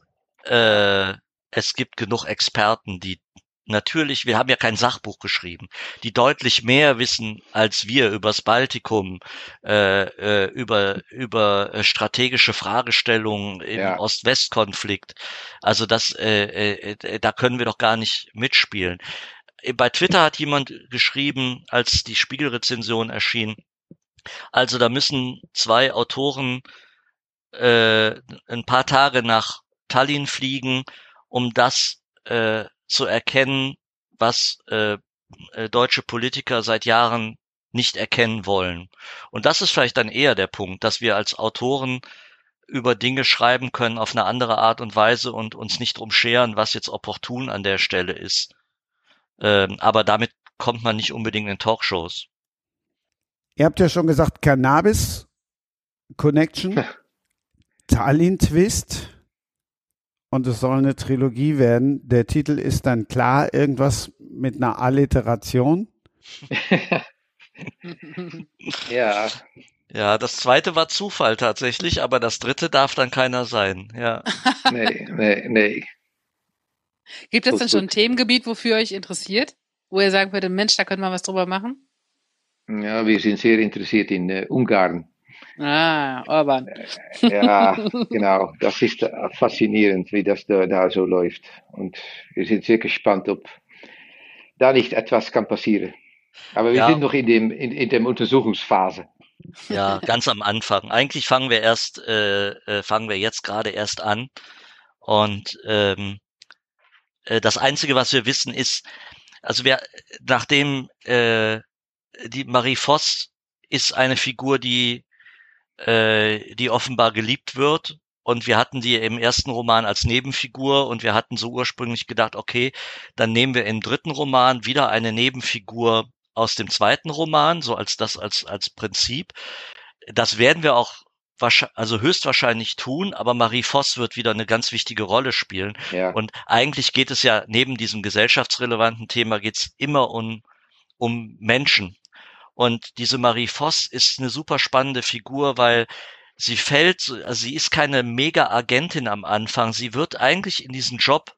äh, es gibt genug Experten, die natürlich, wir haben ja kein Sachbuch geschrieben, die deutlich mehr wissen als wir übers Baltikum, äh, äh, über, über äh, strategische Fragestellungen im Ja. Ost-West-Konflikt. Also das, äh, äh, da können wir doch gar nicht mitspielen. Bei Twitter hat jemand geschrieben, als die Spiegelrezension erschien, also da müssen zwei Autoren äh, ein paar Tage nach Tallinn fliegen, um das äh, zu erkennen, was äh, äh, deutsche Politiker seit Jahren nicht erkennen wollen. Und das ist vielleicht dann eher der Punkt, dass wir als Autoren über Dinge schreiben können auf eine andere Art und Weise und uns nicht drum scheren, was jetzt opportun an der Stelle ist. Ähm, aber damit kommt man nicht unbedingt in Talkshows. Ihr habt ja schon gesagt, Cannabis Connection, Tallinn Twist und es soll eine Trilogie werden. Der Titel ist dann klar, irgendwas mit einer Alliteration. ja, Ja, das zweite war Zufall tatsächlich, aber das dritte darf dann keiner sein. Ja. nee, nee, nee. Gibt es denn schon ein. Themengebiet, wofür ihr euch interessiert? Wo ihr sagen würdet, Mensch, da könnte man was drüber machen? Ja, wir sind sehr interessiert in äh, Ungarn. Ah, Orban. Ja, genau. Das ist äh, faszinierend, wie das da, da so läuft. Und wir sind sehr gespannt, ob da nicht etwas kann passieren. Aber wir Ja. sind noch in dem, in, in der Untersuchungsphase. Ja, ganz am Anfang. Eigentlich fangen wir erst, äh, äh, fangen wir jetzt gerade erst an. Und ähm, äh, das Einzige, was wir wissen, ist, also wir, nachdem äh, die Marie Voss ist eine Figur, die, äh, die offenbar geliebt wird. Und wir hatten die im ersten Roman als Nebenfigur und wir hatten so ursprünglich gedacht, okay, dann nehmen wir im dritten Roman wieder eine Nebenfigur aus dem zweiten Roman, so als das als als Prinzip. Das werden wir auch also höchstwahrscheinlich tun, aber Marie Voss wird wieder eine ganz wichtige Rolle spielen. Ja, Und eigentlich geht es ja neben diesem gesellschaftsrelevanten Thema geht's immer um um Menschen. Und diese Marie Voss ist eine super spannende Figur, weil sie fällt, so- also sie ist keine Mega-Agentin am Anfang. Sie wird eigentlich in diesen Job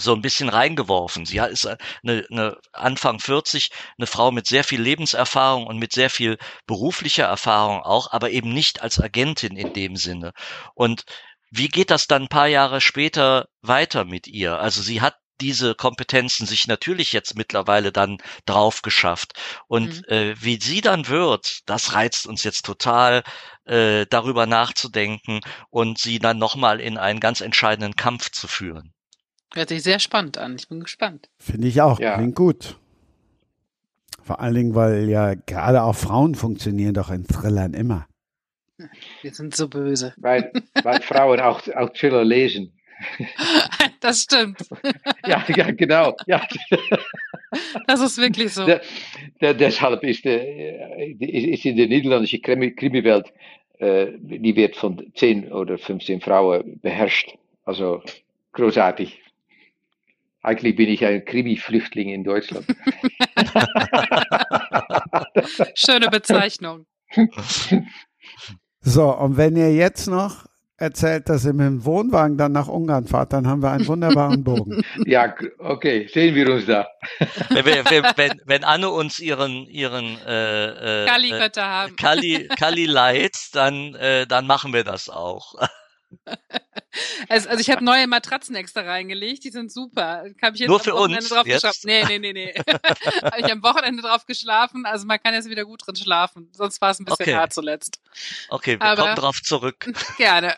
so ein bisschen reingeworfen. Sie ist eine, eine Anfang 40, eine Frau mit sehr viel Lebenserfahrung und mit sehr viel beruflicher Erfahrung auch, aber eben nicht als Agentin in dem Sinne. Und wie geht das dann ein paar Jahre später weiter mit ihr? Also sie hat diese Kompetenzen sich natürlich jetzt mittlerweile dann drauf geschafft. Und Mhm. äh, wie sie dann wird, das reizt uns jetzt total, äh, darüber nachzudenken und sie dann nochmal in einen ganz entscheidenden Kampf zu führen. Hört sich sehr spannend an. Ich bin gespannt. Finde ich auch. Ja. Klingt gut. Vor allen Dingen, weil ja gerade auch Frauen funktionieren doch in Thrillern immer. Wir sind so böse. weil, weil Frauen auch, auch Thriller lesen. Das stimmt. Ja, ja, genau. Ja. Das ist wirklich so. De, de, deshalb ist, äh, ist in der niederländischen Krimi- Krimiwelt, äh, die wird von 10 oder 15 Frauen beherrscht. Also großartig. Eigentlich bin ich ein Krimi-Flüchtling in Deutschland. Schöne Bezeichnung. So, und wenn ihr jetzt noch erzählt, dass ihr mit dem Wohnwagen dann nach Ungarn fahrt, dann haben wir einen wunderbaren Bogen. Ja, okay, sehen wir uns da. Wenn, wenn, wenn, wenn Anne uns ihren ihren äh, äh, Kali äh, haben. Kali, Kali leiht, dann äh, dann machen wir das auch. Also, also ich habe neue Matratzen extra reingelegt, die sind super. Habe ich jetzt Nur am für Wochenende uns drauf jetzt? geschlafen. Nee, nee, nee, nee. habe ich am Wochenende drauf geschlafen, also man kann jetzt wieder gut drin schlafen. Sonst war es ein bisschen Okay. hart zuletzt. Okay, wir Aber- kommen drauf zurück. Gerne.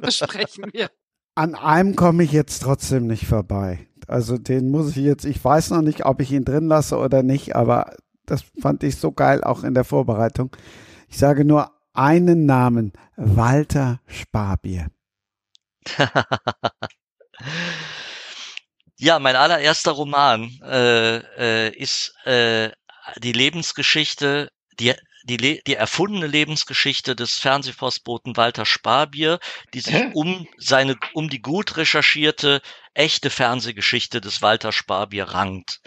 Besprechen wir. An einem komme ich jetzt trotzdem nicht vorbei. Also den muss ich jetzt, ich weiß noch nicht, ob ich ihn drin lasse oder nicht, aber das fand ich so geil auch in der Vorbereitung. Ich sage nur einen Namen, Walter Sparbier. Ja, mein allererster Roman äh, äh, ist äh, die Lebensgeschichte, die die, le die erfundene Lebensgeschichte des Fernsehpostboten Walter Sparbier, die sich Hä? um seine um die gut recherchierte echte Fernsehgeschichte des Walter Sparbier rankt.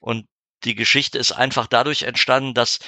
Und die Geschichte ist einfach dadurch entstanden, dass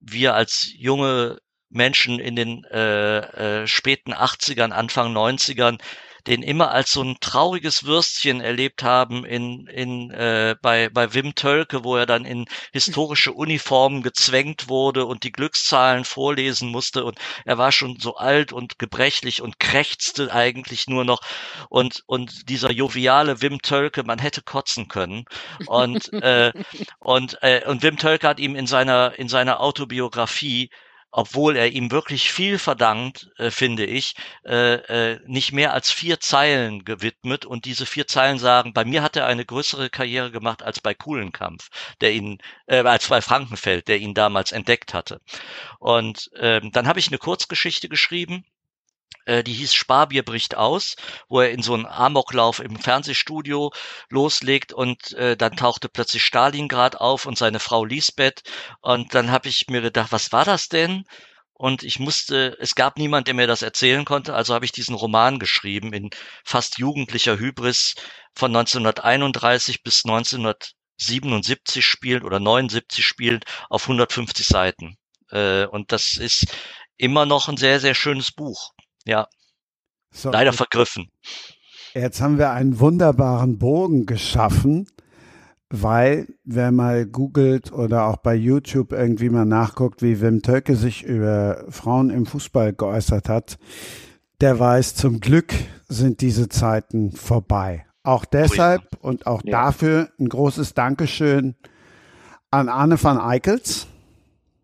wir als junge Menschen in den äh, äh, späten 80ern, Anfang 90ern den immer als so ein trauriges Würstchen erlebt haben in, in, äh, bei, bei Wim Tölke, wo er dann in historische Uniformen gezwängt wurde und die Glückszahlen vorlesen musste. Und er war schon so alt und gebrechlich und krächzte eigentlich nur noch. Und, und dieser joviale Wim Tölke, man hätte kotzen können. Und, äh, und, äh, und Wim Tölke hat ihm in seiner, in seiner Autobiografie obwohl er ihm wirklich viel verdankt, äh, finde ich, äh, äh, nicht mehr als vier Zeilen gewidmet. Und diese vier Zeilen sagen, bei mir hat er eine größere Karriere gemacht als bei Kuhlenkampf, der ihn, äh, als bei Frankenfeld, der ihn damals entdeckt hatte. Und ähm, dann habe ich eine Kurzgeschichte geschrieben, die hieß Sparbier bricht aus, wo er in so einen Amoklauf im Fernsehstudio loslegt und äh, dann tauchte plötzlich Stalingrad auf und seine Frau Lisbeth und dann habe ich mir gedacht, was war das denn? Und ich musste, es gab niemand, der mir das erzählen konnte, also habe ich diesen Roman geschrieben in fast jugendlicher Hybris von 1931 bis 1977 spielt oder 79 spielt auf 150 Seiten. Äh, und das ist immer noch ein sehr, sehr schönes Buch. Ja. So, Leider vergriffen. Jetzt haben wir einen wunderbaren Bogen geschaffen, weil wer mal googelt oder auch bei YouTube irgendwie mal nachguckt, wie Wim Tölke sich über Frauen im Fußball geäußert hat, der weiß, zum Glück sind diese Zeiten vorbei. Auch deshalb oh ja. und auch ja. dafür ein großes Dankeschön an Arne van Eickels.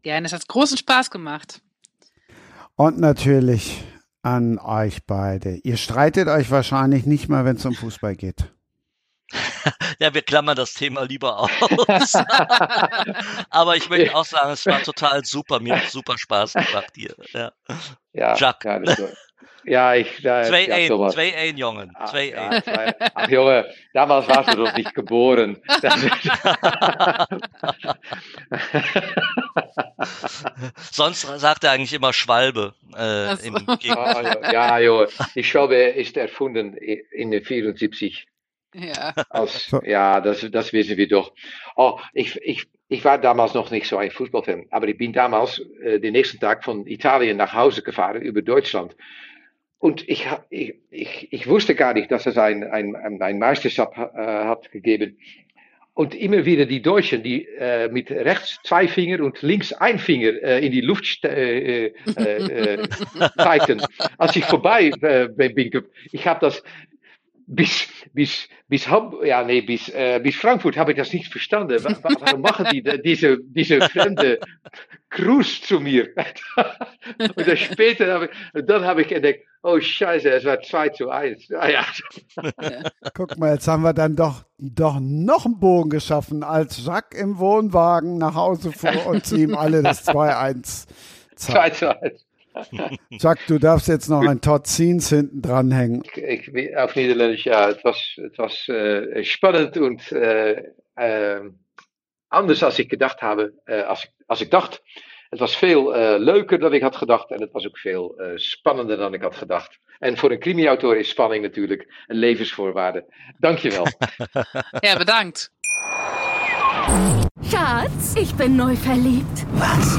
Gerne, es hat großen Spaß gemacht. Und natürlich an euch beide. Ihr streitet euch wahrscheinlich nicht mal, wenn es um Fußball geht. ja, wir klammern das Thema lieber aus. Aber ich möchte auch sagen, es war total super. Mir hat super Spaß gemacht hier. Ja, ja Jacques. Ja, ich. Da, 2-1, 2-1, Jongen. 2-1. Ja, ach, Junge, damals warst du doch nicht geboren. Sonst sagt er eigentlich immer Schwalbe. Äh, im ah, ja, ja, die Schwalbe ist erfunden in den 74. Ja, Aus, ja das, das wissen wir doch. Oh, ich, ich, ich war damals noch nicht so ein Fußballfan, aber ich bin damals äh, den nächsten Tag von Italien nach Hause gefahren über Deutschland. Und ich, ich, ich, ich wusste gar nicht, dass es ein, ein, ein Meisterschaft äh, hat gegeben. Und immer wieder die Deutschen, die äh, mit rechts zwei Finger und links ein Finger äh, in die Luft äh, äh, äh, zeigten. Als ich vorbei äh, bin, ich habe das bis, bis, bis, Hamburg, ja, nee, bis, äh, bis Frankfurt habe ich das nicht verstanden. Warum machen die diese, diese fremde Gruß zu mir? und dann später habe ich, dann habe ich entdeckt, oh Scheiße, es war 2 zu 1. Ah, ja. Guck mal, jetzt haben wir dann doch, doch noch einen Bogen geschaffen, als Jacques im Wohnwagen nach Hause fuhr und sie ihm alle das 2-1 2 zu 1. Jack, du darfst jetzt noch ein Todd Scenes hinten dranhängen. Ich, ich, auf Niederländisch, ja, het was, het was äh, spannend und äh, äh, anders als ich gedacht habe, äh, als, ik, als ik dacht. Het was veel uh, leuker dan ik had gedacht en het was ook veel uh, spannender dan ik had gedacht. En voor een crimiautor is spanning natuurlijk een levensvoorwaarde. Dankjewel. ja, bedankt. Schatz, ich bin neu verliebt. Was?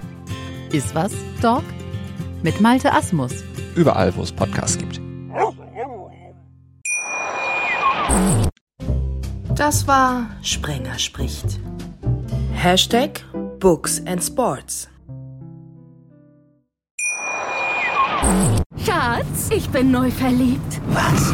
Iswas Dog mit Malte Asmus. Überall, wo es Podcasts gibt. Das war Sprenger spricht. Hashtag Books and Sports. Schatz, ich bin neu verliebt. Was?